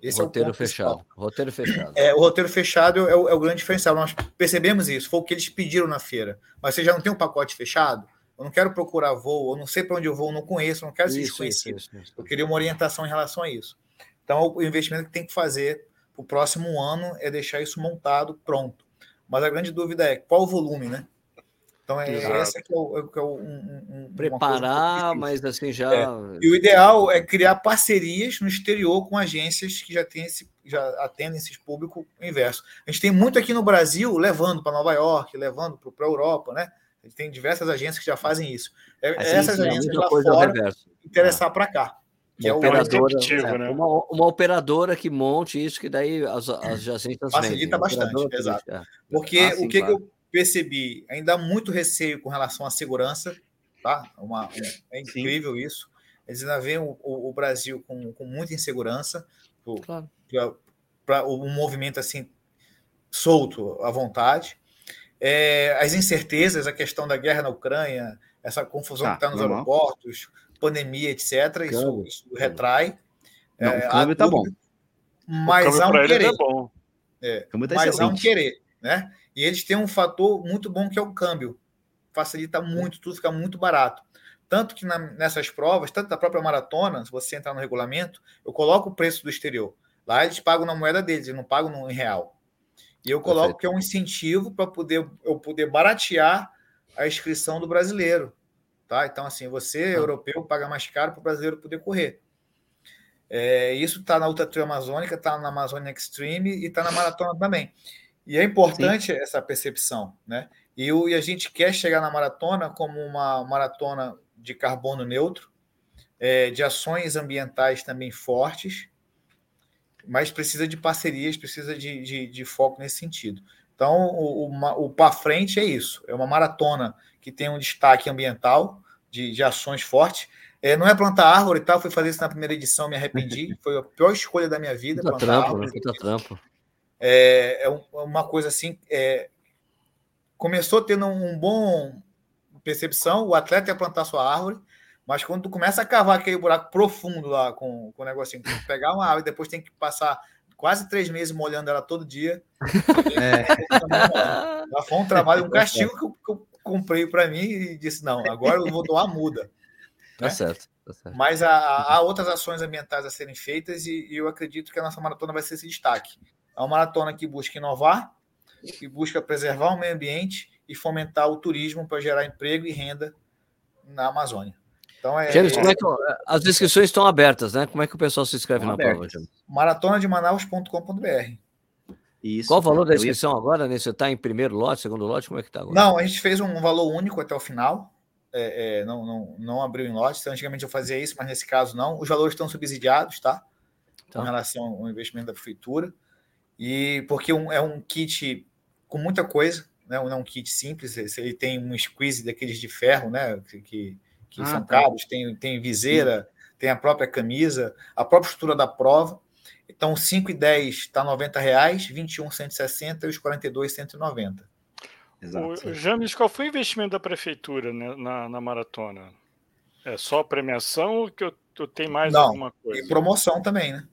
Esse roteiro é o fechado. Roteiro fechado. É, o roteiro fechado é o, é o, grande diferencial. Nós percebemos isso, foi o que eles pediram na feira. Mas você já não tem um pacote fechado? Eu não quero procurar voo, eu não sei para onde eu vou, eu não conheço, eu não quero ser desconhecido. Isso, isso, eu queria uma orientação em relação a isso. Então, o investimento que tem que fazer para o próximo ano é deixar isso montado, pronto. Mas a grande dúvida é qual o volume, né? Então, é, essa que é o, é, que é o um, um, Preparar, mas assim já. É. E o ideal é criar parcerias no exterior com agências que já, tem esse, já atendem esse público inverso. A gente tem muito aqui no Brasil levando para Nova York, levando para a Europa, né? A gente tem diversas agências que já fazem isso. É, assim, essas agências lá fora interessar para cá. Que uma é operadora, é, né? uma, uma, operadora que monte isso, que daí as, as agências Facilita vendem. bastante, exato. É. Porque ah, sim, o que, claro. que eu percebi ainda muito receio com relação à segurança, tá? Uma, é incrível Sim. isso. Eles ainda veem o, o, o Brasil com, com, muita insegurança, para um movimento assim solto à vontade. É, as incertezas, a questão da guerra na Ucrânia, essa confusão tá, que está nos normal. aeroportos, pandemia, etc., isso, isso retrai. Não, é, o câmbio está bom. Mas há um querer. É, tá mas há um querer, né? E eles têm um fator muito bom que é o câmbio. Facilita muito, tudo fica muito barato. Tanto que na, nessas provas, tanto da própria maratona, se você entrar no regulamento, eu coloco o preço do exterior. Lá eles pagam na moeda deles, eles não pagam no, em real. E eu coloco Perfeito. que é um incentivo para poder, eu poder baratear a inscrição do brasileiro. Tá? Então, assim, você, ah. europeu, paga mais caro para o brasileiro poder correr. É, isso está na Ultra Trail Amazônica, está na Amazônia Extreme e está na Maratona também. E é importante Sim. essa percepção, né? E, o, e a gente quer chegar na maratona como uma maratona de carbono neutro, é, de ações ambientais também fortes, mas precisa de parcerias, precisa de, de, de foco nesse sentido. Então, o, o, o para frente é isso: é uma maratona que tem um destaque ambiental, de, de ações fortes. É, não é plantar árvore e tal, fui fazer isso na primeira edição, me arrependi. Foi a pior escolha da minha vida. Puta trampo, árvore, puta trampo. É, é, é uma coisa assim. É, começou tendo um bom percepção, o atleta ia plantar sua árvore, mas quando tu começa a cavar aquele buraco profundo lá com, com o negocinho, pegar uma árvore e depois tem que passar quase três meses molhando ela todo dia. É. Já foi um trabalho, um castigo que eu, que eu comprei para mim e disse: não, agora eu vou doar muda. Tá né? certo. Tá certo. Mas há, há, outras ações ambientais a serem feitas e, e, eu acredito que a nossa maratona vai ser esse destaque. É uma maratona que busca inovar, que busca preservar o meio ambiente e fomentar o turismo para gerar emprego e renda na Amazônia. Então é, James, é, que, as inscrições estão abertas, né? Como é que o pessoal se inscreve na abertas. prova, James? MaratonadeManaus.com.br. Isso. Qual o valor da inscrição ia... agora? Né? Você está em primeiro lote, segundo lote? Como é que está agora? Não, a gente fez um valor único até o final. É, é, não, não, não abriu em lote. Então, antigamente eu fazia isso, mas nesse caso não. Os valores estão subsidiados, tá? Tá. Com relação ao investimento da prefeitura. E porque um, é um kit com muita coisa, né? não é um kit simples, ele tem um squeeze daqueles de ferro, né? Que, que ah, são tá. caros, tem, tem viseira, Sim. tem a própria camisa, a própria estrutura da prova. Então, 5 e 10 está 90 reais, 21, 160 e os 42, 190. Exato. O, James, qual foi o investimento da prefeitura né, na, na maratona? É só premiação ou que eu, eu tenho mais Não, alguma coisa? E promoção também, né?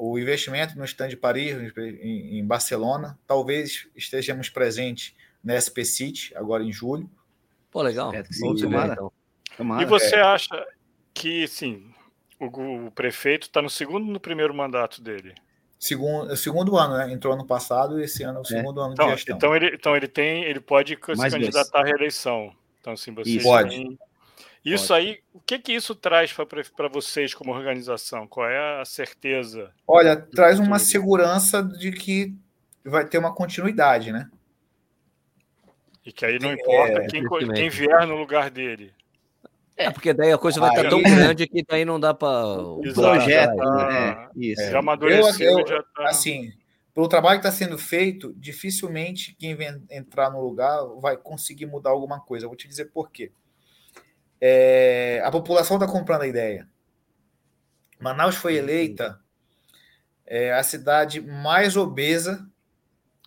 O investimento no stand de Paris, em, em Barcelona, talvez estejamos presentes na SP City, agora em julho. Pô, legal. É, sim, tomara. Então. tomara. E você é. acha que, sim, o, o prefeito está no segundo no primeiro mandato dele? Segundo, segundo ano, né? Entrou ano passado e esse ano é o é. segundo é. ano então, de gestão. Então ele, então ele tem, ele pode Mais se candidatar à reeleição. Então, assim, você pode. Tem... Isso aí, o que que isso traz para vocês como organização? Qual é a certeza? Olha, traz uma segurança de que vai ter uma continuidade, né? E que aí não importa é, quem, quem vier no lugar dele. É, porque daí a coisa vai estar tá tão grande que daí não dá para. O projeto, né? Isso. É. Já amadureceu, eu, já tá... Assim, pelo trabalho que está sendo feito, dificilmente quem vem entrar no lugar vai conseguir mudar alguma coisa. Eu vou te dizer por quê. É, a população está comprando a ideia. Manaus foi eleita é, a cidade mais obesa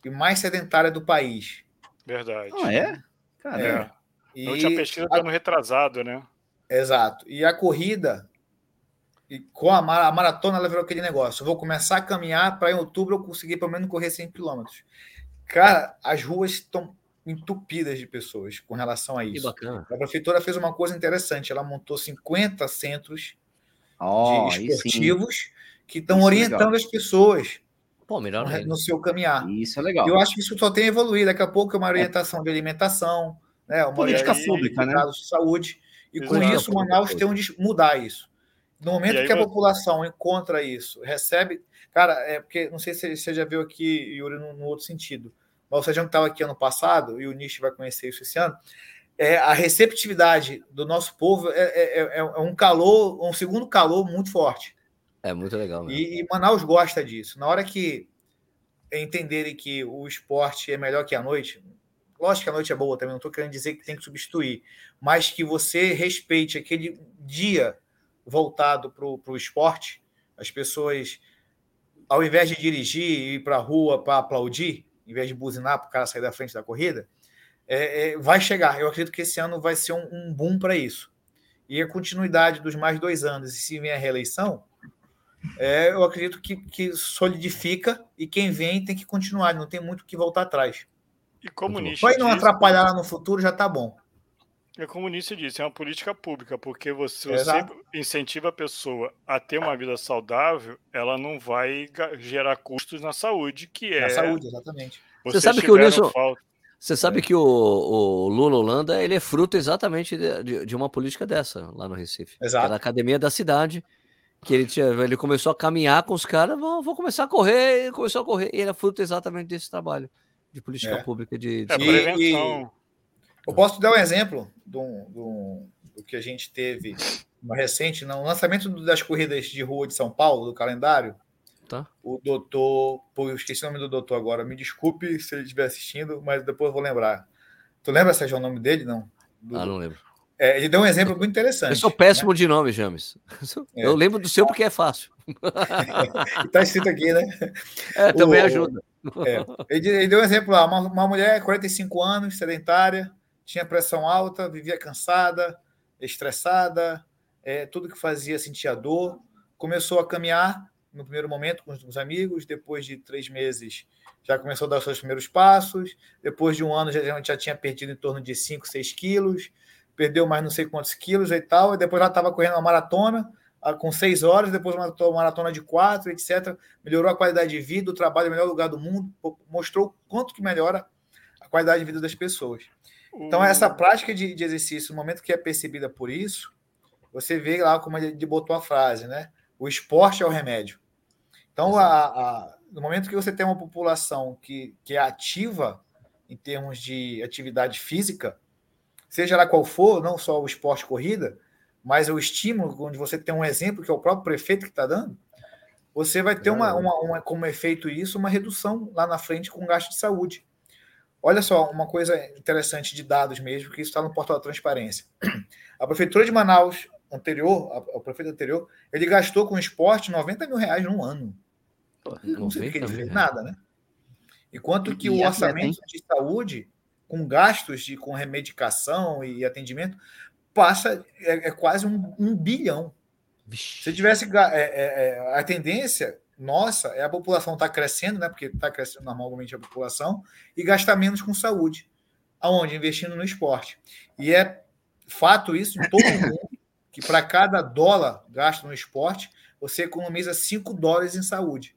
e mais sedentária do país. Verdade. Ah, é? Caramba. É. A última pesquisa está no retrasado, né? Exato. E a corrida, e com a, a maratona, ela virou aquele negócio. Eu vou começar a caminhar para em outubro eu conseguir pelo menos correr 100 quilômetros. Cara, as ruas estão entupidas de pessoas com relação a isso. A prefeitura fez uma coisa interessante. Ela montou 50 centros oh, de esportivos que estão orientando legal. as pessoas Pô, melhor no, no seu caminhar. Isso é legal. Eu acho que isso só tem evoluído. Daqui a pouco é uma orientação é. de alimentação, né? uma política pública, né? de saúde. E Exato. com isso, Manaus tem onde mudar isso. No momento que a população encontra isso, recebe. Cara, é porque não sei se você já viu aqui, Yuri, no, no outro sentido. Mas o que estava aqui ano passado, e o Nish vai conhecer isso esse ano. É, a receptividade do nosso povo é, é, é, é um calor, um segundo calor muito forte. É muito legal. E, e, Manaus gosta disso. Na hora que entenderem que o esporte é melhor que a noite, Lógico que a noite é boa também, não estou querendo dizer que tem que substituir, mas que você respeite aquele dia voltado para o esporte, as pessoas, ao invés de dirigir e ir para a rua para aplaudir, em vez de buzinar para o cara sair da frente da corrida, é, é, vai chegar. Eu acredito que esse ano vai ser um, um boom para isso. E a continuidade dos mais dois anos, e se vier a reeleição, é, eu acredito que, que solidifica e quem vem tem que continuar, não tem muito que voltar atrás. E como Nietzsche Vai não atrapalhar lá no futuro, já tá bom. É como Nietzsche disse, é uma política pública, porque você, você incentiva a pessoa a ter uma vida saudável, ela não vai gerar custos na saúde, que é. Na saúde, exatamente. Você sabe que o Nilson. Você sabe é. que o, o Lula Holanda ele é fruto exatamente de, de, de, uma política dessa lá no Recife. Exato. Na academia da cidade, que ele, tinha, ele começou a caminhar com os caras, vou, vou começar a correr, ele começou a correr, e era fruto exatamente desse trabalho de política é. pública de, de... É, prevenção. Eu posso dar um exemplo do, do, do, que a gente teve no recente, no lançamento das corridas de rua de São Paulo, do calendário. Tá. O doutor, pô, eu esqueci o nome do doutor agora, me desculpe se ele estiver assistindo, mas depois eu vou lembrar. Tu lembra, Sérgio, o nome dele? Não. Do, ah, não lembro. É, ele deu um exemplo muito interessante. Eu sou péssimo né? de nome, James. É. Eu lembro do seu porque é fácil. Está escrito aqui, né? É, também o, ajuda. É. Ele, ele, deu um exemplo lá: uma, uma mulher, 45 anos, sedentária, tinha pressão alta, vivia cansada, estressada, é, tudo que fazia sentia dor. Começou a caminhar no primeiro momento com os amigos, depois de três meses já começou a dar os seus primeiros passos, depois de um ano já, já tinha perdido em torno de 5, 6 quilos, perdeu mais não sei quantos quilos e tal, e depois ela estava correndo uma maratona, com seis horas, depois uma maratona de quatro, etc. Melhorou a qualidade de vida, o trabalho é o melhor lugar do mundo, mostrou quanto que melhora a qualidade de vida das pessoas. Então, essa prática de, de exercício, no momento que é percebida por isso, você vê lá como ele botou a frase, né? O esporte é o remédio. Então, a, a, no momento que você tem uma população que, que é ativa em termos de atividade física, seja lá qual for, não só o esporte corrida, mas o estímulo, onde você tem um exemplo, que é o próprio prefeito que está dando, você vai ter uma, uma, uma, como efeito isso, uma redução lá na frente com gasto de saúde. Olha só, uma coisa interessante de dados mesmo, que isso está no portal da transparência. A prefeitura de Manaus anterior, o prefeito anterior, ele gastou com esporte 90 mil reais num ano. Não sei o que ele fez, nada, né? Enquanto que o orçamento de saúde, com gastos de com remedicação e atendimento, passa é, é quase um, um, bilhão. Se tivesse é, é, é, a tendência nossa é a população estar tá crescendo, né? Porque está crescendo normalmente a população e gastar menos com saúde. Aonde? Investindo no esporte. E é fato isso em todo mundo que para cada dólar gasto no esporte, você economiza 5 dólares em saúde.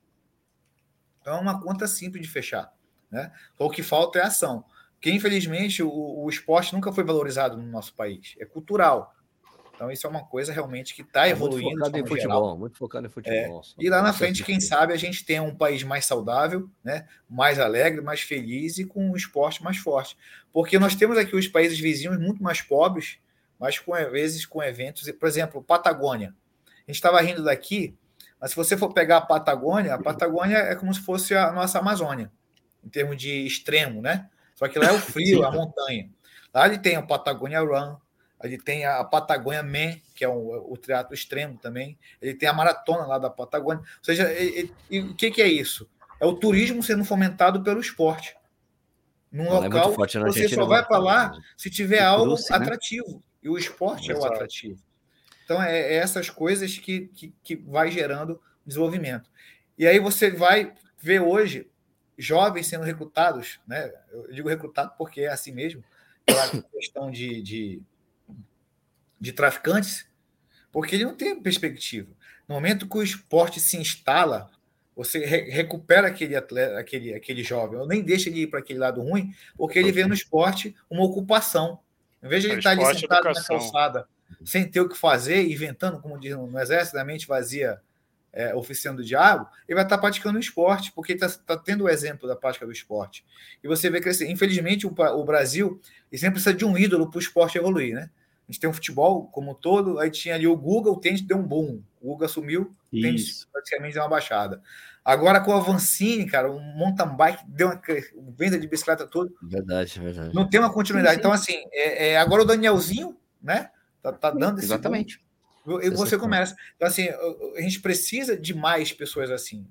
Então é uma conta simples de fechar. Né? Então, o que falta é ação. Porque, infelizmente, o, o esporte nunca foi valorizado no nosso país. É cultural. Então, isso é uma coisa realmente que está evoluindo. Muito focado em futebol, geral. muito focado em futebol. É. E lá na frente, quem sabe, a gente tem um país mais saudável, né? mais alegre, mais feliz e com um esporte mais forte. Porque nós temos aqui os países vizinhos muito mais pobres mas com às vezes com eventos, por exemplo, Patagônia. A gente estava rindo daqui, mas se você for pegar a Patagônia, a Patagônia é como se fosse a nossa Amazônia, em termos de extremo, né? Só que lá é o frio, a montanha. Lá ele tem a Patagônia Run, ele tem a Patagônia Man, que é o, o teatro extremo também. Ele tem a maratona lá da Patagônia. Ou seja, e, e, e, o que, que é isso? É o turismo sendo fomentado pelo esporte. Num Ela é local, é forte, você só vai para lá se tiver algo né? atrativo. E o esporte Exato. é o atrativo. Então, é, é essas coisas que, que, que vai gerando desenvolvimento. E aí você vai ver hoje jovens sendo recrutados, né? Eu digo recrutado porque é assim mesmo, pela questão de, de, de traficantes, porque ele não tem perspectiva. No momento que o esporte se instala, você re recupera aquele atleta, aquele, aquele jovem, ou nem deixa ele ir para aquele lado ruim, porque ele vê no esporte uma ocupação. Em vez de ele estar ali sentado na calçada, sem ter o que fazer, inventando, como diz no exército, da mente vazia, é, oficiando o diabo, ele vai estar praticando o esporte, porque está tá tendo o exemplo da prática do esporte. E você vê crescer. Infelizmente, o, o Brasil sempre precisa de um ídolo para o esporte evoluir, né? A gente tem um futebol como um todo, aí tinha ali o Guga, o tênis deu um boom. O Guga sumiu, o tênis praticamente deu uma baixada. Agora com o Avancini, cara, o mountain bike deu uma venda de bicicleta toda. Verdade, verdade. Não tem uma continuidade. Então, assim, é, é, agora o Danielzinho, né? Tá, tá dando esse. Exatamente. E você começa. Então, assim, a gente precisa de mais pessoas assim.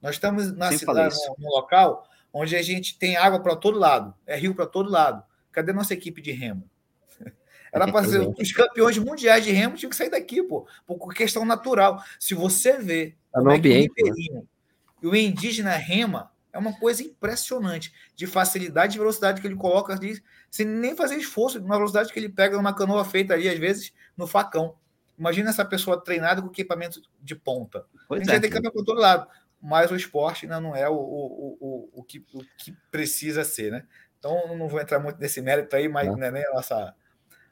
Nós estamos na cidade, num local onde a gente tem água para todo lado, é rio para todo lado. Cadê nossa equipe de remo? Era para ser os campeões mundiais de remo tinham que sair daqui, pô, por questão natural. Se você vê tá no ambiente, é né? E o indígena rema é uma coisa impressionante de facilidade e velocidade que ele coloca ali, sem nem fazer esforço, uma velocidade que ele pega numa canoa feita ali, às vezes, no facão. Imagina essa pessoa treinada com equipamento de ponta. Pois a gente é, vai ter câmera por todo lado, mas o esporte ainda não é o, o, o, o, que, o que precisa ser, né? Então, não vou entrar muito nesse mérito aí, mas não é nem a nossa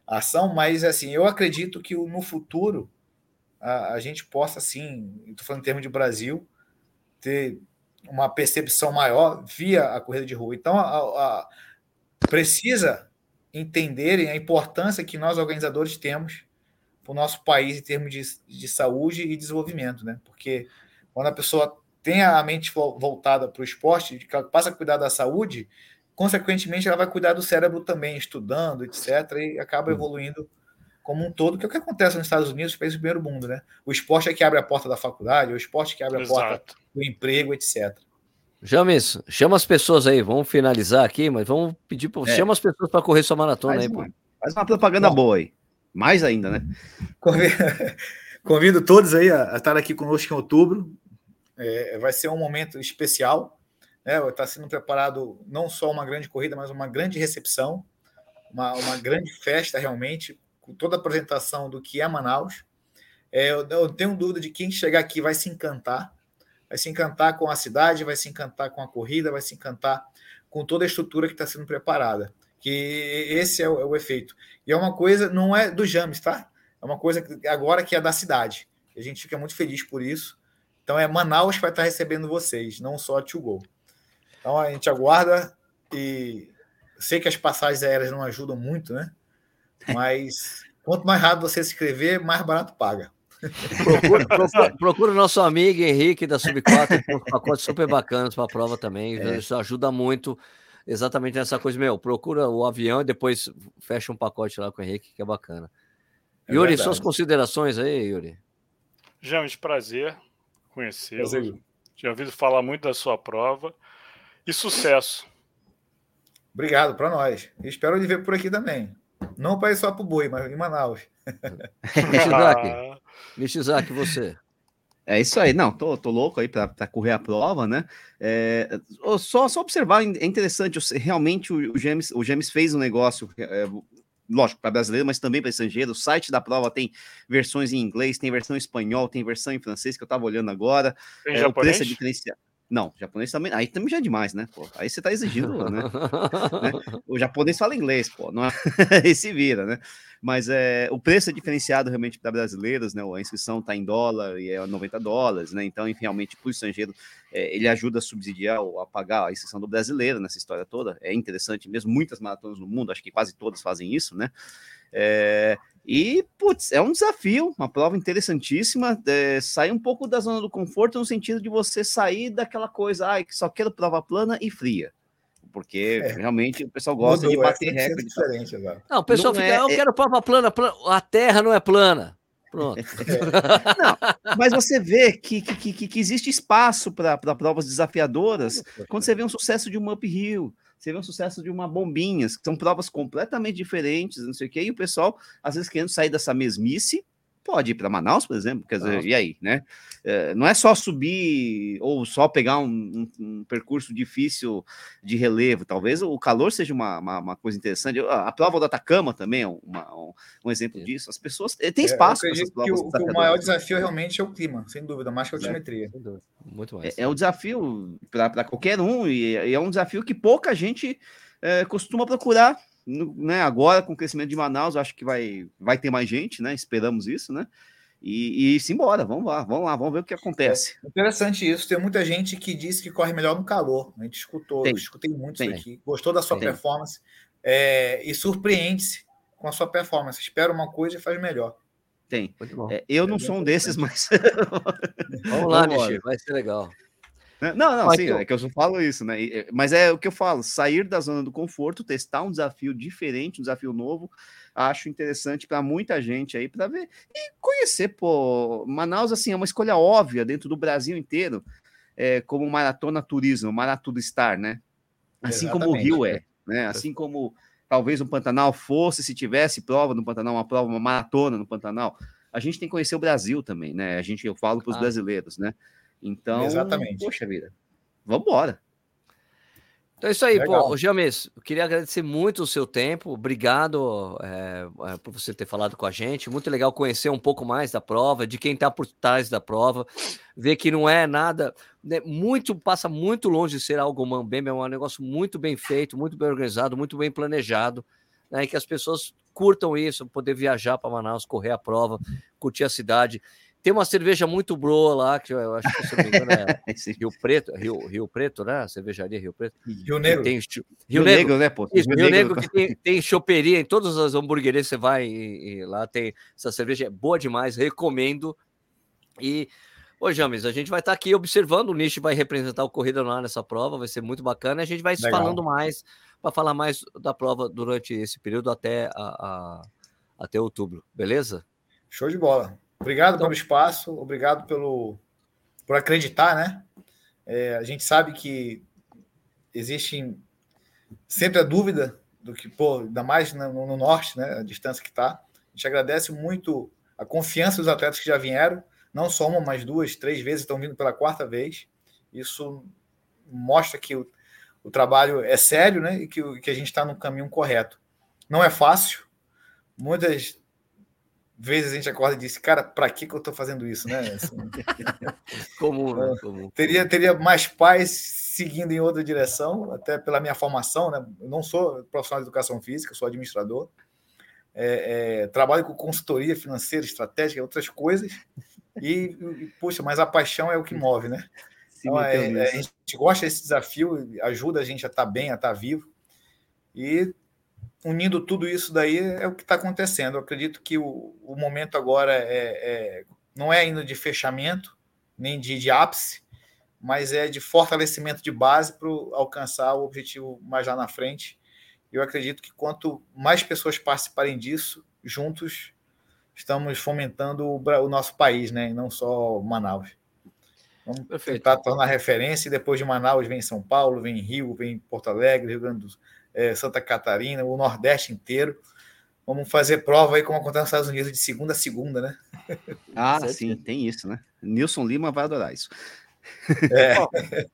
ação, mas assim, eu acredito que no futuro a, a gente possa, sim, estou falando em termos de Brasil, ter uma percepção maior via a corrida de rua. Então, a, a, precisa entenderem a importância que nós, organizadores, temos para o nosso país em termos de, de saúde e desenvolvimento, né? Porque quando a pessoa tem a mente voltada para o esporte, passa a cuidar da saúde, consequentemente ela vai cuidar do cérebro também, estudando, etc., e acaba evoluindo como um todo, que é o que acontece nos Estados Unidos, países do primeiro mundo, né? O esporte é que abre a porta da faculdade, o esporte é que abre a Exato. porta do emprego, etc. James, chama as pessoas aí, vamos finalizar aqui, mas vamos pedir para é. chama as pessoas para correr sua maratona faz aí, uma, Faz uma propaganda Bom, boa aí. Mais ainda, né? Convido, convido todos aí a, estar aqui conosco em outubro. É, vai ser um momento especial. Né? Está sendo preparado não só uma grande corrida, mas uma grande recepção, uma, uma grande festa realmente com toda a apresentação do que é Manaus. É, eu, eu tenho dúvida de quem chegar aqui vai se encantar, vai se encantar com a cidade, vai se encantar com a corrida, vai se encantar com toda a estrutura que está sendo preparada. Que esse é o, é o, efeito. E é uma coisa, não é do James, tá? É uma coisa que, agora que é da cidade. A gente fica muito feliz por isso. Então é Manaus que vai estar recebendo vocês, não só a Tio Gol. Então a gente aguarda e sei que as passagens aéreas não ajudam muito, né? Mas quanto mais rápido você se inscrever, mais barato paga. Procura, procura, procura, o nosso amigo Henrique da Sub4, tem uns pacotes super bacanas para a prova também. É. Isso ajuda muito. exatamente nessa coisa, meu, procura o avião e depois fecha um pacote lá com o Henrique, que é bacana. É Yuri, verdade. suas considerações aí, Yuri? James, prazer conhecê-lo. Tinha ouvido falar muito da sua prova. E sucesso. Obrigado para nós. espero lhe ver por aqui também. Não para ir só para o Boi, mas em Manaus. Nishizaki, você. É isso aí, não, tô, tô louco aí para correr a prova, né? É, só, só observar, é interessante, realmente o, o, James, o James fez um negócio, é, lógico, para brasileiro, mas também para estrangeiro. O site da prova tem versões em inglês, tem versão em espanhol, tem versão em francês, que eu estava olhando agora. Tem é, japonês? O preço é diferenciado. Não, japonês também. Aí também já é demais, né? Pô, aí você tá exigindo, né? né? O japonês fala inglês, pô, não é... se vira, né? Mas é, o preço é diferenciado realmente para brasileiros, né? A inscrição tá em dólar e é 90 dólares, né? Então, realmente, para o estrangeiro, é, ele ajuda a subsidiar ou a pagar a inscrição do brasileiro nessa história toda. É interessante mesmo, muitas maratonas no mundo, acho que quase todas fazem isso, né? É, e, putz, é um desafio, uma prova interessantíssima. É, sair um pouco da zona do conforto no sentido de você sair daquela coisa, ai, que só quero prova plana e fria. Porque é. realmente o pessoal gosta Mudou, de bater é recorde. Diferente agora. Não, o pessoal não fica, é, eu é quero prova plana, plana, a terra não é plana. Pronto. não, mas você vê que, que, que, que existe espaço para provas desafiadoras quando você vê um sucesso de um uphill você vê um sucesso de uma bombinhas, que são provas completamente diferentes, não sei o quê, e o pessoal, às vezes, querendo sair dessa mesmice, pode ir para Manaus, por exemplo, quer dizer, e aí, né? É, não é só subir ou só pegar um, um, um, percurso difícil de relevo, talvez o calor seja uma, uma, uma coisa interessante. A, prova do Atacama também é uma, um, um, exemplo disso. As pessoas eh, têm espaço. É, eu acredito que o, que o, maior desafio realmente é o clima, sem dúvida, mais que a é. altimetria. É, muito mais. É, é um desafio para qualquer um, e, e, é um desafio que pouca gente é, costuma procurar né, agora com o crescimento de Manaus, acho que vai, vai ter mais gente, né? Esperamos isso, né? E, e simbora, vamos lá, vamos lá, vamos ver o que acontece. É interessante isso. Tem muita gente que diz que corre melhor no calor. A gente escutou, tem, eu escutei muito tem, isso aqui. Gostou da sua tem. performance é, e surpreende-se com a sua performance. Espera uma coisa e faz melhor. Tem. É, eu não sou um desses, mas. vamos lá, Nishi, vai ser legal. Né? Não, não, sim, é que eu só falo isso, né? Mas é o que eu falo: sair da zona do conforto, testar um desafio diferente, um desafio novo, acho interessante para muita gente aí para ver e conhecer, pô. Manaus, assim, é uma escolha óbvia dentro do Brasil inteiro, é, como maratona turismo, maraturistar, né? Assim Exatamente. como o Rio é, né? Assim como talvez o Pantanal fosse, se tivesse prova no Pantanal, uma prova, uma maratona no Pantanal. A gente tem que conhecer o Brasil também, né? A gente, eu falo para os ah. brasileiros, né? Então, Exatamente. poxa vida, vamos embora. Então é isso aí, Legal. pô. James, eu queria agradecer muito o seu tempo. Obrigado é, por você ter falado com a gente. Muito legal conhecer um pouco mais da prova, de quem está por trás da prova, ver que não é nada, né, muito passa muito longe de ser algo mambembe, é um negócio muito bem feito, muito bem organizado, muito bem planejado, né, e que as pessoas curtam isso, poder viajar para Manaus, correr a prova, curtir a cidade. Tem uma cerveja muito boa lá, que eu acho que, se não me engano, é Rio Preto, Rio, Rio Preto, né? Cervejaria Rio Preto. Rio Negro. Tem, Rio, Rio Negro, Negro, né, pô? Rio, Rio Negro, Negro, que tem, tem choperia em todas as hamburguerias você vai e, e, lá tem essa cerveja, é boa demais, recomendo. E, ô James, a gente vai estar tá aqui observando, o Nish vai representar o Corrida no Ar nessa prova, vai ser muito bacana, e a gente vai Legal. falando mais, para falar mais da prova durante esse período até, a, a, até outubro, beleza? Show de bola. Obrigado então, pelo espaço, obrigado pelo por acreditar, né? É, a gente sabe que existe sempre a dúvida do que, pô, ainda mais no, no norte, né? A distância que está. A gente agradece muito a confiança dos atletas que já vieram, não só uma, mas duas, três vezes, estão vindo pela quarta vez. Isso mostra que o, o trabalho é sério, né? E que, que a gente está no caminho correto. Não é fácil. Muitas vezes a gente acorda e diz, cara, para que, que eu estou fazendo isso, né? Assim, comum, né? Comum. Teria, teria mais pais seguindo em outra direção, até pela minha formação, né? Eu não sou profissional de educação física, sou administrador. É, é, trabalho com consultoria financeira, estratégica, outras coisas. E, e, puxa, mas a paixão é o que move, né? Então, é, é, a gente gosta desse desafio, ajuda a gente a estar tá bem, a estar tá vivo. E unindo tudo isso daí é o que está acontecendo. Eu acredito que o, o momento agora é, é, não é ainda de fechamento, nem de, de ápice, mas é de fortalecimento de base para alcançar o objetivo mais lá na frente. Eu acredito que quanto mais pessoas participarem disso, juntos estamos fomentando o, o nosso país, né? E não só Manaus. Vamos Perfeito. tentar tornar referência e depois de Manaus vem São Paulo, vem Rio, vem Porto Alegre, Rio Grande do Sul, é, Santa Catarina, o Nordeste inteiro. Vamos fazer prova aí como acontece nos Estados Unidos de segunda a segunda, né? Ah, sim, tem isso, né? Nilson Lima vai adorar isso. É.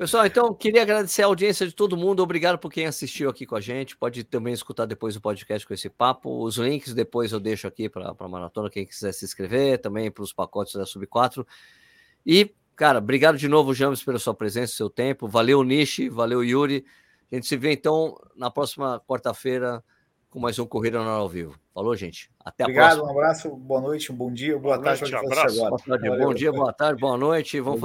Pessoal, então queria agradecer a audiência de todo mundo. Obrigado por quem assistiu aqui com a gente. Pode também escutar depois o podcast com esse papo. Os links depois eu deixo aqui para a maratona, quem quiser se inscrever, também para os pacotes da Sub 4. E, cara, obrigado de novo, James, pela sua presença, seu tempo. Valeu, Nishi, valeu, Yuri. A gente se vê então na próxima quarta-feira com mais um Corrida no Ao Vivo. Falou, gente. Até Obrigado, a próxima. um abraço, boa noite, um bom dia, boa, boa tarde. Noite, abraço. Boa tarde, bom dia, boa tarde, boa noite. Vamos